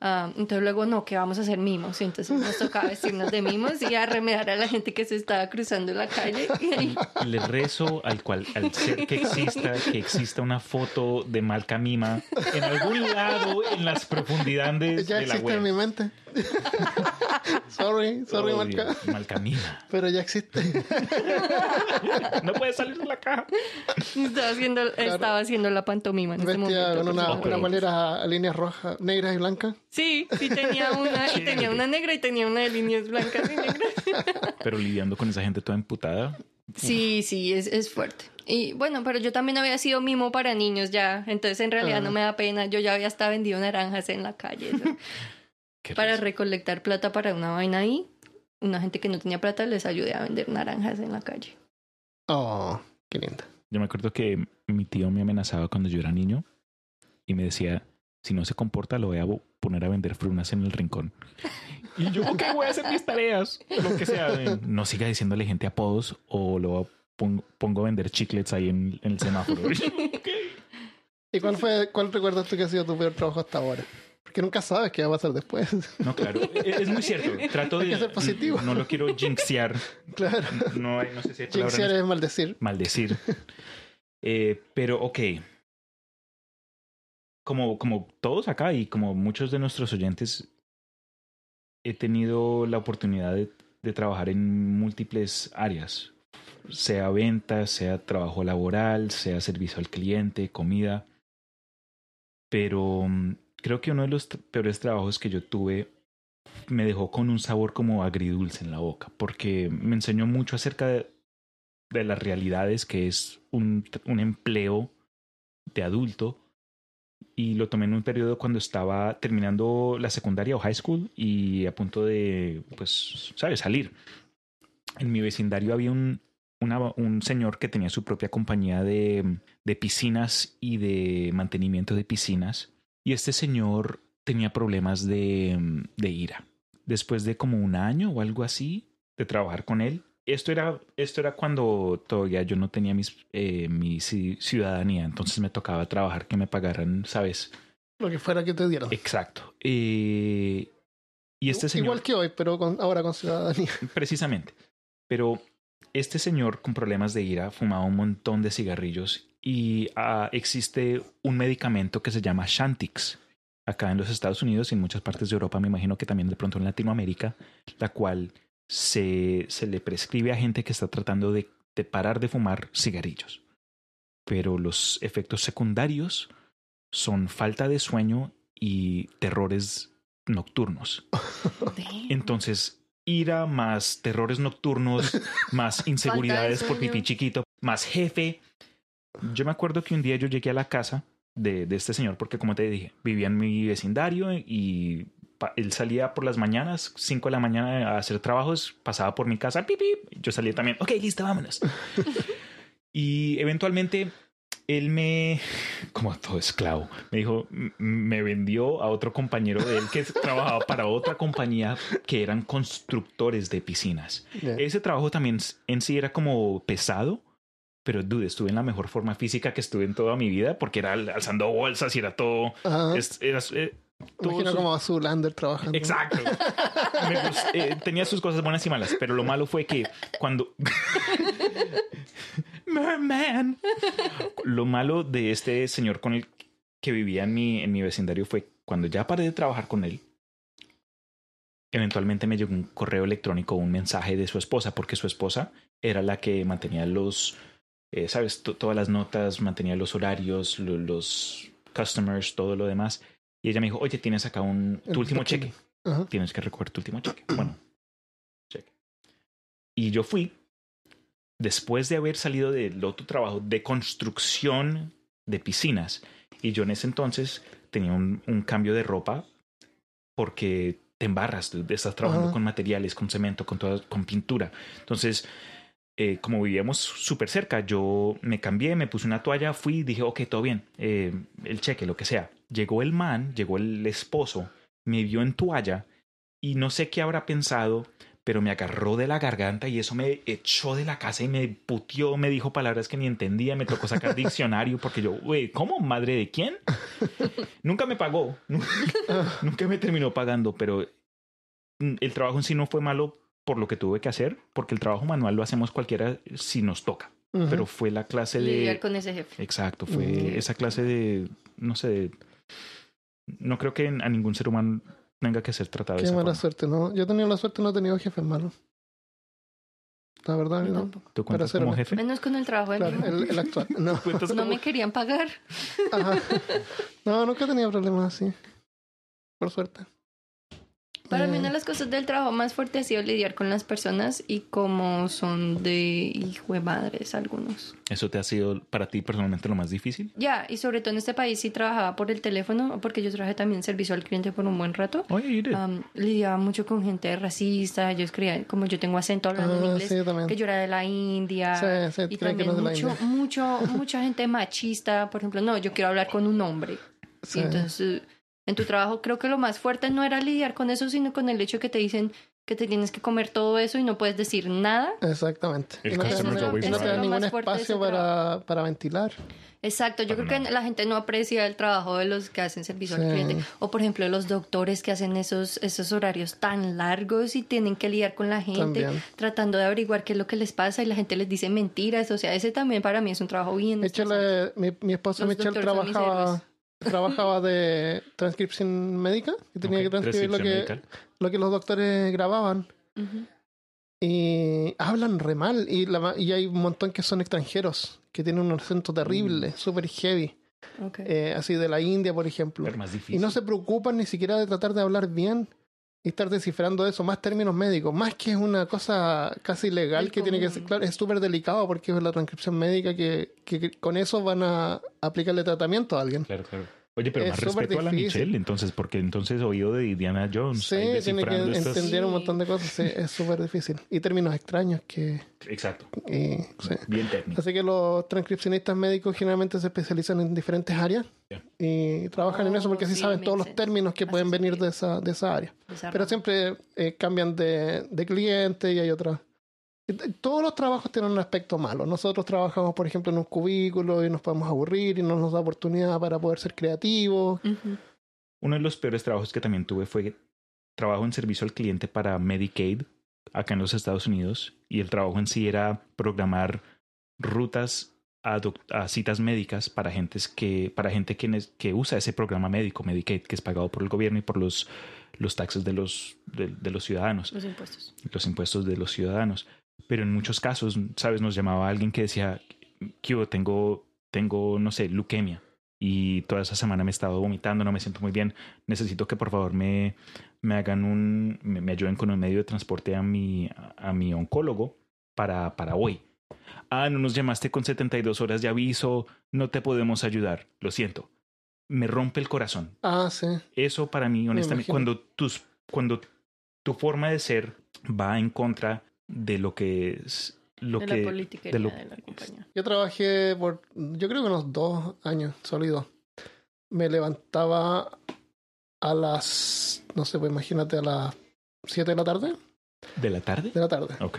Ah, entonces luego no, que vamos a hacer mimos. Y entonces nos tocaba vestirnos de mimos y a remedar a la gente que se estaba cruzando la calle. Y ahí, Le rezo al cual, al ser que exista, que exista una foto de Malcamima en algún lado en las profundidades ya de la existe en mi web. mente. [laughs] sorry, sorry, Oh. Dios, Malcamima. Pero ya existe. No puede salir de la caja. estaba, haciendo, estaba haciendo la pantomima en este Vestida momento. con una, Oh, una a líneas rojas, negras y blancas. Sí, sí tenía una, y tenía una negra y tenía una de líneas blancas y negras. Pero lidiando con esa gente toda emputada. Sí, sí, es, es fuerte. Y bueno, pero yo también había sido mimo para niños ya, entonces en realidad Ah. no me da pena. Yo ya había hasta vendido naranjas en la calle [laughs] para risa. recolectar plata para una vaina ahí. una gente que no tenía plata les ayudé a vender naranjas en la calle. Oh, qué linda. Yo me acuerdo que mi tío me amenazaba cuando yo era niño y me decía, si no se comporta, lo voy a poner a vender frunas en el rincón. Y yo, ok, voy a hacer mis tareas, lo que sea. [laughs] No siga diciéndole gente apodos o lo pongo, pongo a vender chiclets ahí en, en el semáforo. [laughs] [laughs] ¿Y cuál fue, cuál recuerdas tú que ha sido tu peor trabajo hasta ahora? Porque nunca sabes qué va a pasar después. No, claro, es es muy cierto. Trato Hay de... que ser positivo. No lo quiero jinxear. claro. No, hay- no sé si hay Jinxear es maldecir. maldecir. Eh, pero ok. Como, como todos acá y como muchos de nuestros oyentes, he tenido la oportunidad de, trabajar en múltiples áreas, sea ventas, sea trabajo laboral, sea servicio al cliente, comida. Pero mm, creo que uno de los peores trabajos que yo tuve me dejó con un sabor como agridulce en la boca, porque me enseñó mucho acerca de, de las realidades que es un, un empleo de adulto y lo tomé en un periodo cuando estaba terminando la secundaria o high school y a punto de, pues, ¿sabes?, salir. En mi vecindario había un, un señor que tenía su propia compañía de, de piscinas y de mantenimiento de piscinas y este señor tenía problemas de, de ira. Después de como un año o algo así de trabajar con él, esto era, esto era cuando todavía yo no tenía mis, eh, mi ci- ciudadanía, entonces me tocaba trabajar que me pagaran, ¿sabes? Lo que fuera que te dieron. Exacto. Eh, y este señor, Igual que hoy, pero con, ahora con ciudadanía. [laughs] precisamente, pero este señor con problemas de ira fumaba un montón de cigarrillos y ah, existe un medicamento que se llama Shantix acá en los Estados Unidos y en muchas partes de Europa, me imagino que también de pronto en Latinoamérica, la cual se, se le prescribe a gente que está tratando de, de parar de fumar cigarrillos. Pero los efectos secundarios son falta de sueño y terrores nocturnos. [laughs] Entonces, ira más terrores nocturnos, [laughs] más inseguridades por pipí chiquito, más jefe. Yo me acuerdo que un día yo llegué a la casa de, de este señor porque, como te dije, vivía en mi vecindario y él salía por las mañanas, 5 de la mañana a hacer trabajos, pasaba por mi casa, pip, pip, yo salía también, ok, listo, vámonos. [laughs] y eventualmente él me, como todo esclavo, me dijo, me vendió a otro compañero de él que [laughs] trabajaba para otra compañía que eran constructores de piscinas. Ya. Ese trabajo también en sí era como pesado, pero dude, estuve en la mejor forma física que estuve en toda mi vida porque era al- alzando bolsas y era todo. Ajá. es- era, eh, todo Imagino su- como a Zulander trabajando. Exacto. Me eh, tenía sus cosas buenas y malas, pero lo malo fue que cuando. [laughs] Merman. Lo malo de este señor con el que vivía en mi, en mi vecindario fue cuando ya paré de trabajar con él. Eventualmente me llegó un correo electrónico, un mensaje de su esposa, porque su esposa era la que mantenía los, eh, sabes, To- todas las notas, mantenía los horarios, lo- los customers, todo lo demás. Y ella me dijo, oye, tienes acá un, El tu último cheque Ajá. tienes que recoger tu último cheque. Bueno, cheque. Y yo fui, después de haber salido del otro trabajo de construcción de piscinas, y yo en ese entonces tenía un, un cambio de ropa porque te embarras, estás trabajando Ajá. con materiales, con cemento, con, toda, con pintura. Entonces, eh, como vivíamos súper cerca, yo me cambié, me puse una toalla, fui, dije, ok, todo bien, eh, el cheque, lo que sea. Llegó el man, llegó el esposo, me vio en toalla y no sé qué habrá pensado, pero me agarró de la garganta y eso me echó de la casa y me puteó, me dijo palabras que ni entendía, me tocó sacar [laughs] diccionario porque yo, güey, ¿cómo? ¿Madre de quién? [laughs] Nunca me pagó, [laughs] nunca me terminó pagando, pero mm, el trabajo en sí no fue malo por lo que tuve que hacer, porque el trabajo manual lo hacemos cualquiera si nos toca, pero fue la clase Lidiar de... con ese jefe. Exacto, fue Mm. esa clase de, no sé, de- no creo que a ningún ser humano tenga que ser tratado de Qué esa mala forma. suerte, ¿no? Yo he tenido la suerte, no he tenido jefes malos. La verdad, no. ¿Tú cuentas como jefe? Menos con el trabajo de Claro, el, el actual. No. [laughs] ¿Cuentas No como- me querían pagar. Ajá. No, nunca he tenido problemas así. Por suerte. Para mí una de las cosas del trabajo más fuerte ha sido lidiar con las personas y cómo son de hijo de madres algunos. ¿Eso te ha sido para ti personalmente lo más difícil? Ya, y sobre todo en este país sí trabajaba por el teléfono, porque yo trabajé también servicio al cliente por un buen rato. Oye, did. Am, lidiaba mucho con gente racista, yo escribía, como yo tengo acento hablando en Ah, inglés, sí, que yo era de la India, Sí, sí, y también no es de la mucho, India. mucho, mucha gente machista, por ejemplo, no, yo quiero hablar con un hombre. Sí. Entonces, en tu trabajo creo que lo más fuerte no era lidiar con eso, sino con el hecho que te dicen que te tienes que comer todo eso y no puedes decir nada. Exactamente. Y no no Eso es lo ningún espacio para, para ventilar. Exacto, yo Para creo que la gente no aprecia el trabajo de los que hacen servicio al cliente. O por ejemplo, los doctores que hacen esos, esos horarios tan largos y tienen que lidiar con la gente, También. tratando de averiguar qué es lo que les pasa y la gente les dice mentiras. O sea, ese también para mí es un trabajo bien. eh, mi, Los Michelle doctores son mis trabajaba. Trabajaba de transcripción médica y tenía que transcribir lo que, medical. lo que los doctores grababan. Y hablan re mal. Y, la, y hay un montón que son extranjeros, que tienen un acento terrible, súper heavy. Eh, así de la India, por ejemplo. Pero más Y no se preocupan ni siquiera de tratar de hablar bien y estar descifrando eso, más términos médicos, más que es una cosa casi legal que tiene que ser, claro, es súper delicado porque es la transcripción médica que, que- que con eso van a aplicarle tratamiento a alguien. Claro, claro. Oye, pero Es más respeto a la. Michelle, entonces, porque entonces oído de Diana Jones. Sí, tiene que estas- entender un montón de cosas, sí, es súper difícil. Y términos extraños que... Exacto. y- sí. Bien técnico. Así que los transcripcionistas médicos generalmente se especializan en diferentes áreas y trabajan en eso porque Oh, sí, saben todos los términos que pueden venir de esa, de esa área. Pero siempre eh, cambian de, de cliente y hay otras. Todos los trabajos tienen un aspecto malo. Nosotros trabajamos, por ejemplo, en un cubículo y nos podemos aburrir y no nos da oportunidad para poder ser creativos. Uno de los peores trabajos que también tuve fue trabajo en servicio al cliente para Medicaid acá en los Estados Unidos y el trabajo en sí era programar rutas a, citas médicas para gentes que para gente que, que usa ese programa médico Medicaid que es pagado por el gobierno y por los los taxes de los de, de los ciudadanos Los impuestos. los impuestos de los ciudadanos. Pero en muchos casos, ¿sabes? Nos llamaba alguien que decía, que tengo, tengo, no sé, leucemia. Y toda esa semana me he estado vomitando, no me siento muy bien. Necesito que por favor me, me hagan un, me, me ayuden con un medio de transporte a mi, a mi oncólogo para, para hoy. Ah, no nos llamaste con 72 horas de aviso, no te podemos ayudar. Lo siento. Me rompe el corazón. Ah, sí. Eso para mí, honestamente, cuando, tus, cuando tu forma de ser va en contra de lo que es lo de que la política de lo- de la compañía. Yo trabajé por, yo creo que unos dos años sólidos. Me levantaba a las, no sé, pues imagínate, a las 7 de la tarde. de la tarde. De la tarde. Ok.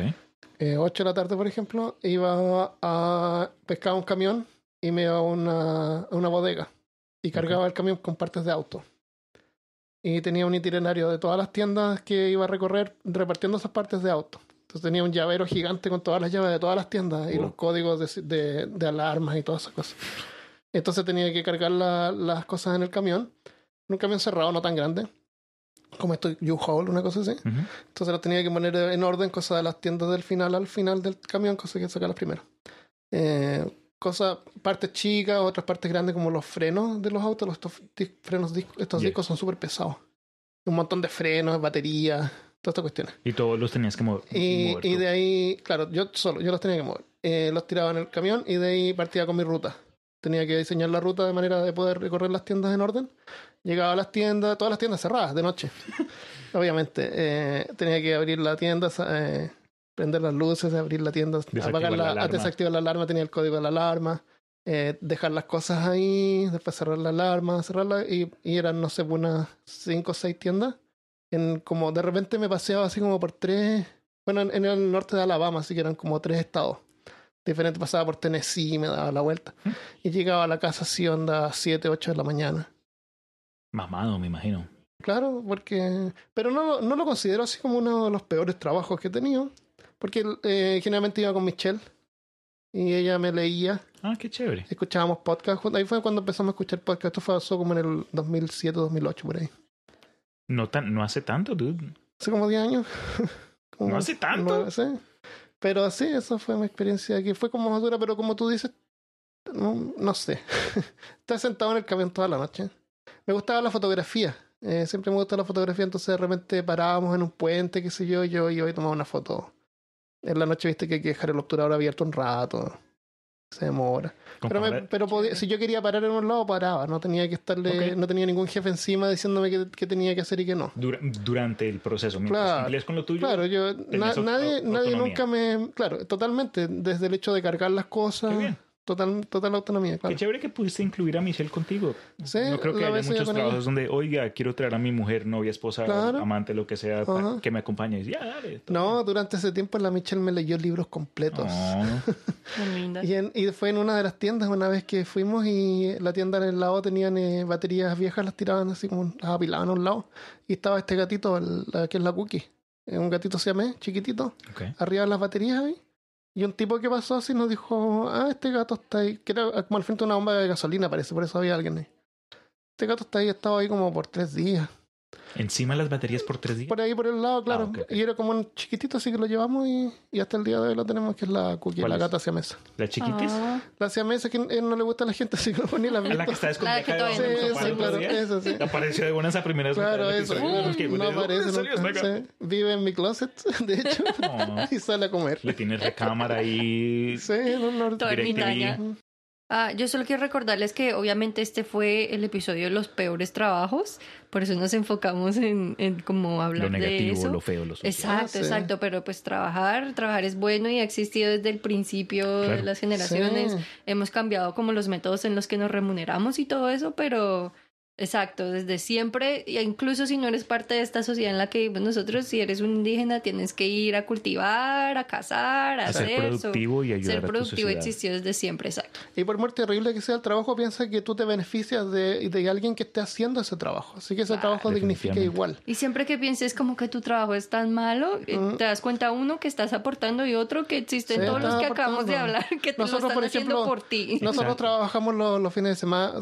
eh, 8 de la tarde, por ejemplo, iba a pescar un camión y me iba a una, a una bodega y cargaba el camión con partes de auto. Y tenía un itinerario de todas las tiendas que iba a recorrer repartiendo esas partes de auto. Entonces tenía un llavero gigante con todas las llaves de todas las tiendas y los códigos de, de- de alarmas y todas esas cosas. Entonces tenía que cargar la- las cosas en el camión. Un camión cerrado, no tan grande. Como esto U-Haul, una cosa así. Entonces las tenía que poner en orden, cosas de las tiendas del final al final del camión, cosas que sacar las primeras. Eh, cosas, partes chicas, otras partes grandes como los frenos de los autos, los, estos frenos estos Yeah. discos son súper pesados. Un montón de frenos, baterías, todas estas cuestiones. Y todos los tenías que Y, mover y de ahí, claro, yo solo, yo los tenía que mover. Eh, los tiraba en el camión y de ahí partía con mi ruta. Tenía que diseñar la ruta de manera de poder recorrer las tiendas en orden. Llegaba a las tiendas, todas las tiendas cerradas de noche. [laughs] Obviamente. Eh, tenía que abrir la tienda, eh, prender las luces, abrir la tienda, apagar la la, desactivar la alarma, tenía el código de la alarma. eh, dejar las cosas ahí, después cerrar la alarma, cerrarla y, y eran, no sé, unas cinco o seis tiendas. En, como de repente me paseaba así como por tres, bueno, en, en el norte de Alabama, así que eran como tres estados. Diferente, pasaba por Tennessee, me daba la vuelta. Y llegaba a la casa así, onda, 7, 8 de la mañana. Mamado, me imagino. Claro, porque... Pero no, no lo considero así como uno de los peores trabajos que he tenido. Porque eh, generalmente iba con Michelle y ella me leía, Ah, qué chévere. escuchábamos podcast. Ahí fue cuando empezamos a escuchar podcast. Esto fue eso como en el 2007, 2008, por ahí. No tan, no hace tanto, dude. Hace como 10 años. Como [laughs] ¿No hace tanto? sí. Pero sí, esa fue mi experiencia, que fue como más dura, pero como tú dices, no, no sé. [laughs] Estaba sentado en el camión toda la noche. Me gustaba la fotografía. Eh, siempre me gusta la fotografía, entonces de repente parábamos en un puente, qué sé yo, yo y hoy tomaba una foto. En la noche viste que hay que dejar el obturador abierto un rato. Se demora. Pero, me- pero podía- si yo quería parar en un lado, paraba. No tenía que estarle, no tenía ningún jefe encima diciéndome qué, qué tenía que hacer y qué no. dura- durante el proceso, mientras Claro. con lo tuyo. Claro, yo na- nadie, nadie nunca me, claro, totalmente, desde el hecho de cargar las cosas, Qué bien. Total, total autonomía, claro. Qué chévere que pudiste incluir a Michelle contigo. Sí, no creo que haya muchos trabajos donde, oiga, quiero traer a mi mujer, novia, esposa, Claro. amante, lo que sea, para que me acompañe. Y, ya, dale. No, durante ese tiempo la Michelle me leyó libros completos. Muy [laughs] linda. Y, en- y fue en una de las tiendas una vez que fuimos y la tienda en el lado tenían eh, baterías viejas, las tiraban así como las apilaban a un lado. Y estaba este gatito, el- la, que es la cookie. Eh, Un gatito siamés, chiquitito, Ok. arriba de las baterías ahí. Y un tipo que pasó así nos dijo, ah, este gato está ahí, que era como al frente de una bomba de gasolina, parece, por eso había alguien ahí. Este gato está ahí, estaba ahí como por tres días. Encima las baterías por tres días. Por ahí, por el lado, claro. ok. Y era como un chiquitito, así que lo llevamos y, y hasta el día de hoy lo tenemos, que es la cookie, ¿Cuál la es? gata siamesa. ¿La chiquitis? Ah, La siamesa que eh, no le gusta a la gente, [laughs] así que no, ni la la que está escondida. Sí, no sí, claro, eso sí. Apareció de buenas a primeras. Claro, eso. No ¿de dónde aparece sí. Vive en mi closet, [laughs] de hecho, No. y sale a comer. Le tienes recámara ahí. Sí, no, no. Todo DirecTV. ermitaña. Ah, yo solo quiero recordarles que obviamente este fue el episodio de los peores trabajos, por eso nos enfocamos en, en cómo hablar Lo de negativo, eso. lo feo, lo sucio. Exacto, Ah, sí. exacto, pero pues trabajar, trabajar es bueno y ha existido desde el principio de las generaciones. Sí. Hemos cambiado como los métodos en los que nos remuneramos y todo eso, pero exacto, desde siempre, e incluso si no eres parte de esta sociedad en la que vivimos nosotros, si eres un indígena, tienes que ir a cultivar, a cazar, a, A ser hacer eso. productivo y ayudar Ser a tu productivo sociedad. existió desde siempre, exacto. Y por muy terrible que sea el trabajo, piensa que tú te beneficias de, de alguien que esté haciendo ese trabajo. Así que ese trabajo dignifica igual. Y siempre que pienses como que tu trabajo es tan malo, eh, Mm. te das cuenta uno que estás aportando y otro que existen Sí, todos los que acabamos de hablar que te Nosotros, lo están por haciendo ejemplo, por ti. Nosotros Exacto. trabajamos los, los fines de semana.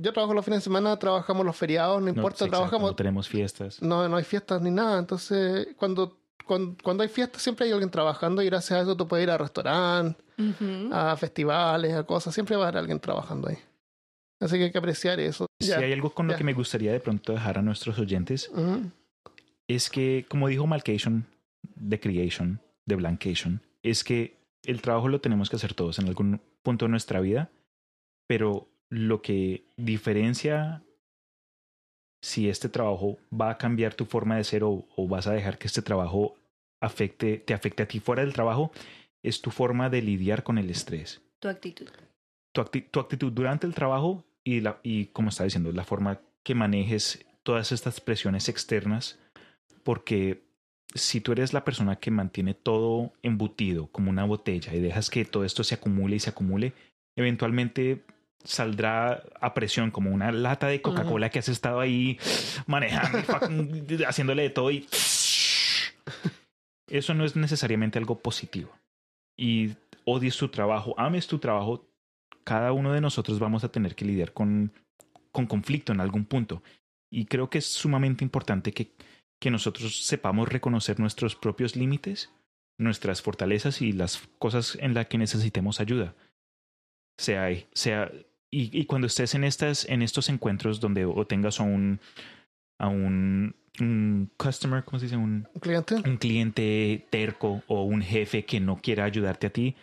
Yo trabajo los fines de semana, trabajamos los feriados, no No, importa, exacto, trabajamos. No tenemos fiestas. No, no hay fiestas ni nada. Entonces, cuando, cuando, cuando hay fiestas, siempre hay alguien trabajando y gracias a eso tú puedes ir a restaurantes, Ujú. a festivales, a cosas. Siempre va a haber alguien trabajando ahí. Así que hay que apreciar eso. Si Ya. hay algo con lo ya. que me gustaría de pronto dejar a nuestros oyentes, Ujú. es que, como dijo Malcation de Creation, de Blancation, es que el trabajo lo tenemos que hacer todos en algún punto de nuestra vida, pero lo que diferencia si este trabajo va a cambiar tu forma de ser o, o vas a dejar que este trabajo afecte, te afecte a ti fuera del trabajo, es tu forma de lidiar con el estrés. Tu actitud. tu, acti- tu actitud durante el trabajo y, la, y, como está diciendo, la forma que manejes todas estas presiones externas, porque si tú eres la persona que mantiene todo embutido como una botella y dejas que todo esto se acumule y se acumule, eventualmente saldrá a presión como una lata de Coca-Cola que has estado ahí manejando y fucking [laughs] haciéndole de todo y [laughs] eso no es necesariamente algo positivo. Y odies tu trabajo, ames tu trabajo, cada uno de nosotros vamos a tener que lidiar con, con conflicto en algún punto. Y creo que es sumamente importante que, que nosotros sepamos reconocer nuestros propios límites, nuestras fortalezas y las cosas en las que necesitemos ayuda. Sea, sea y, y cuando estés en, estas, en estos encuentros donde o tengas a un, a un, un customer, ¿cómo se dice? Un, ¿Un cliente? un cliente terco o un jefe que no quiera ayudarte a ti,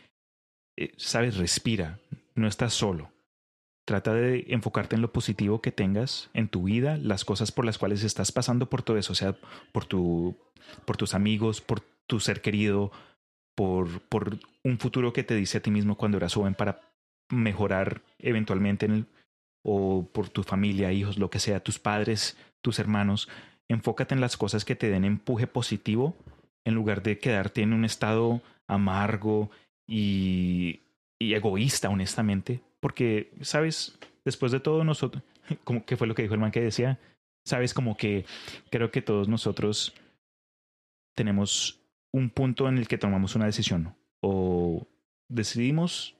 eh, sabes, respira, no estás solo. Trata de enfocarte en lo positivo que tengas en tu vida, las cosas por las cuales estás pasando por todo eso, o sea, por, tu, por tus amigos, por tu ser querido, por, por un futuro que te dice a ti mismo cuando eras joven para mejorar eventualmente en el, o por tu familia, hijos, lo que sea, tus padres, tus hermanos. Enfócate en las cosas que te den empuje positivo en lugar de quedarte en un estado amargo y, y egoísta, honestamente. Porque, ¿sabes? Después de todo, nosotros, [laughs] como que fue lo que dijo el man que decía, ¿sabes? Como que creo que todos nosotros tenemos un punto en el que tomamos una decisión o decidimos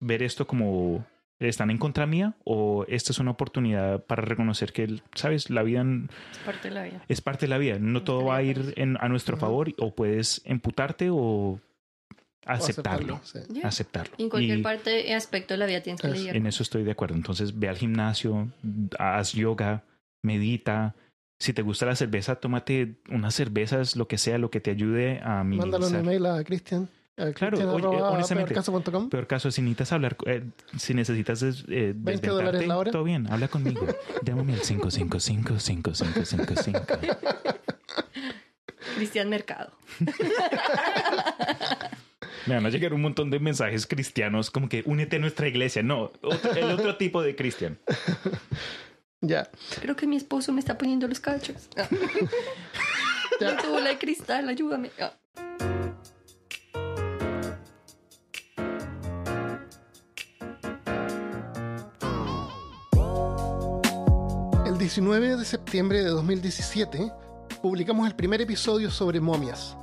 ver esto como están en contra mía o esta es una oportunidad para reconocer que, sabes, la vida Es parte de la vida. es parte de la vida. No todo va a ir en- a nuestro favor o puedes emputarte o O aceptarlo. sí. Aceptarlo. En cualquier Y parte y aspecto de la vida tienes que lidiar. en eso estoy de acuerdo. Entonces ve al gimnasio, haz yoga, medita, Si te gusta la cerveza, tómate unas cervezas, lo que sea, lo que te ayude a Mándale un minimizar. email a Cristian. A Claro, oye, honestamente, peorcaso.com. Peor caso, si necesitas hablar, eh, si necesitas eh, 20 dólares la hora. todo bien, habla conmigo. [laughs] Llámame al 555-5555. [laughs] Cristian Mercado. [laughs] Me van a llegar un montón de mensajes cristianos como que únete a nuestra iglesia. No, otro- el otro tipo de cristian. Ya. Creo que mi esposo me está poniendo los cachos. Ya. Tu bola de cristal, ayúdame. Ah. 19 de septiembre de 2017 publicamos el primer episodio sobre momias.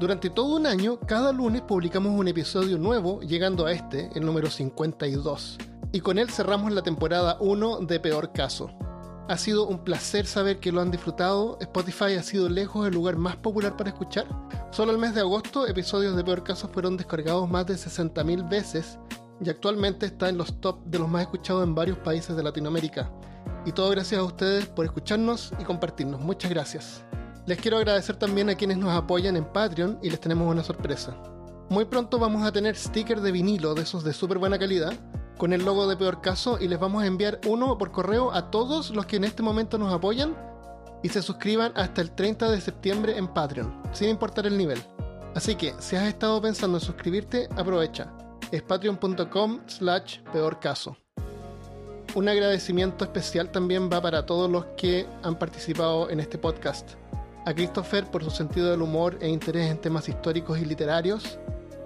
Durante todo un año, cada lunes publicamos un episodio nuevo, llegando a este, el número 52. Y con él cerramos la temporada 1 de Peor Caso. Ha sido un placer saber que lo han disfrutado. Spotify ha sido lejos el lugar más popular para escuchar. Solo el mes de agosto, episodios de Peor Caso fueron descargados más de 60.000 veces y actualmente está en los top de los más escuchados en varios países de Latinoamérica. Y todo gracias a ustedes por escucharnos y compartirnos. Muchas gracias. Les quiero agradecer también a quienes nos apoyan en Patreon y les tenemos una sorpresa. Muy pronto vamos a tener stickers de vinilo de esos de súper buena calidad con el logo de Peor Caso y les vamos a enviar uno por correo a todos los que en este momento nos apoyan y se suscriban hasta el 30 de septiembre en Patreon, sin importar el nivel. Así que si has estado pensando en suscribirte, aprovecha. Es patreon.com slash peor caso. Un agradecimiento especial también va para todos los que han participado en este podcast. A Christopher por su sentido del humor e interés en temas históricos y literarios.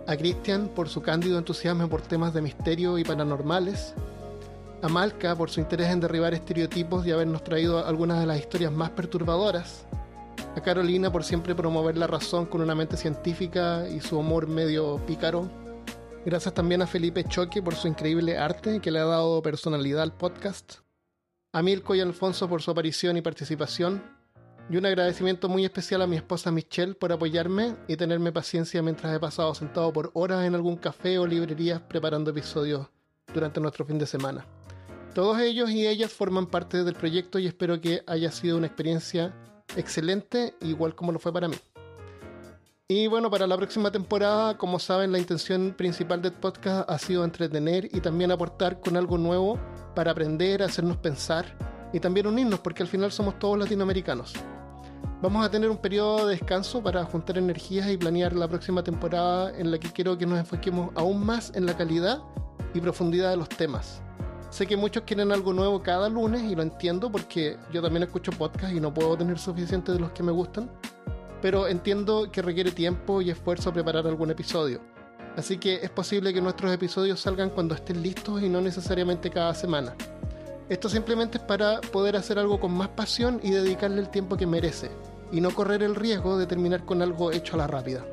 A Christian por su cándido entusiasmo por temas de misterio y paranormales. A Malca por su interés en derribar estereotipos y habernos traído algunas de las historias más perturbadoras. A Carolina por siempre promover la razón con una mente científica y su humor medio pícaro. Gracias también a Felipe Choque por su increíble arte que le ha dado personalidad al podcast. A Milko y Alfonso por su aparición y participación. Y un agradecimiento muy especial a mi esposa Michelle por apoyarme y tenerme paciencia mientras he pasado sentado por horas en algún café o librerías preparando episodios durante nuestro fin de semana. Todos ellos y ellas forman parte del proyecto y espero que haya sido una experiencia excelente, igual como lo fue para mí. Y bueno, para la próxima temporada, como saben, la intención principal del podcast ha sido entretener y también aportar con algo nuevo para aprender, hacernos pensar y también unirnos, porque al final somos todos latinoamericanos. Vamos a tener un periodo de descanso para juntar energías y planear la próxima temporada en la que quiero que nos enfoquemos aún más en la calidad y profundidad de los temas. Sé que muchos quieren algo nuevo cada lunes y lo entiendo porque yo también escucho podcasts y no puedo tener suficiente de los que me gustan, pero entiendo que requiere tiempo y esfuerzo preparar algún episodio. Así que es posible que nuestros episodios salgan cuando estén listos y no necesariamente cada semana. Esto simplemente es para poder hacer algo con más pasión y dedicarle el tiempo que merece, y no correr el riesgo de terminar con algo hecho a la rápida.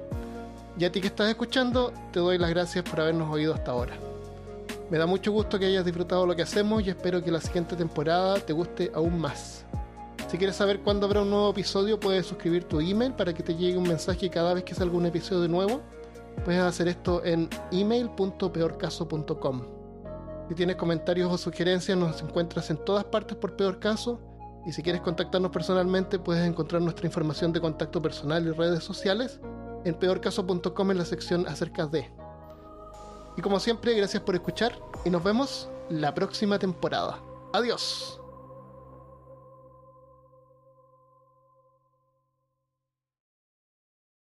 Y a ti que estás escuchando, te doy las gracias por habernos oído hasta ahora. Me da mucho gusto que hayas disfrutado lo que hacemos y espero que la siguiente temporada te guste aún más. Si quieres saber cuándo habrá un nuevo episodio, puedes suscribir tu email para que te llegue un mensaje cada vez que salga un episodio nuevo. Puedes hacer esto en email.peorcaso.com. Si tienes comentarios o sugerencias, nos encuentras en todas partes por Peor Caso. Y si quieres contactarnos personalmente, puedes encontrar nuestra información de contacto personal y redes sociales en peorcaso.com en la sección acerca de. Y como siempre, gracias por escuchar y nos vemos la próxima temporada. Adiós.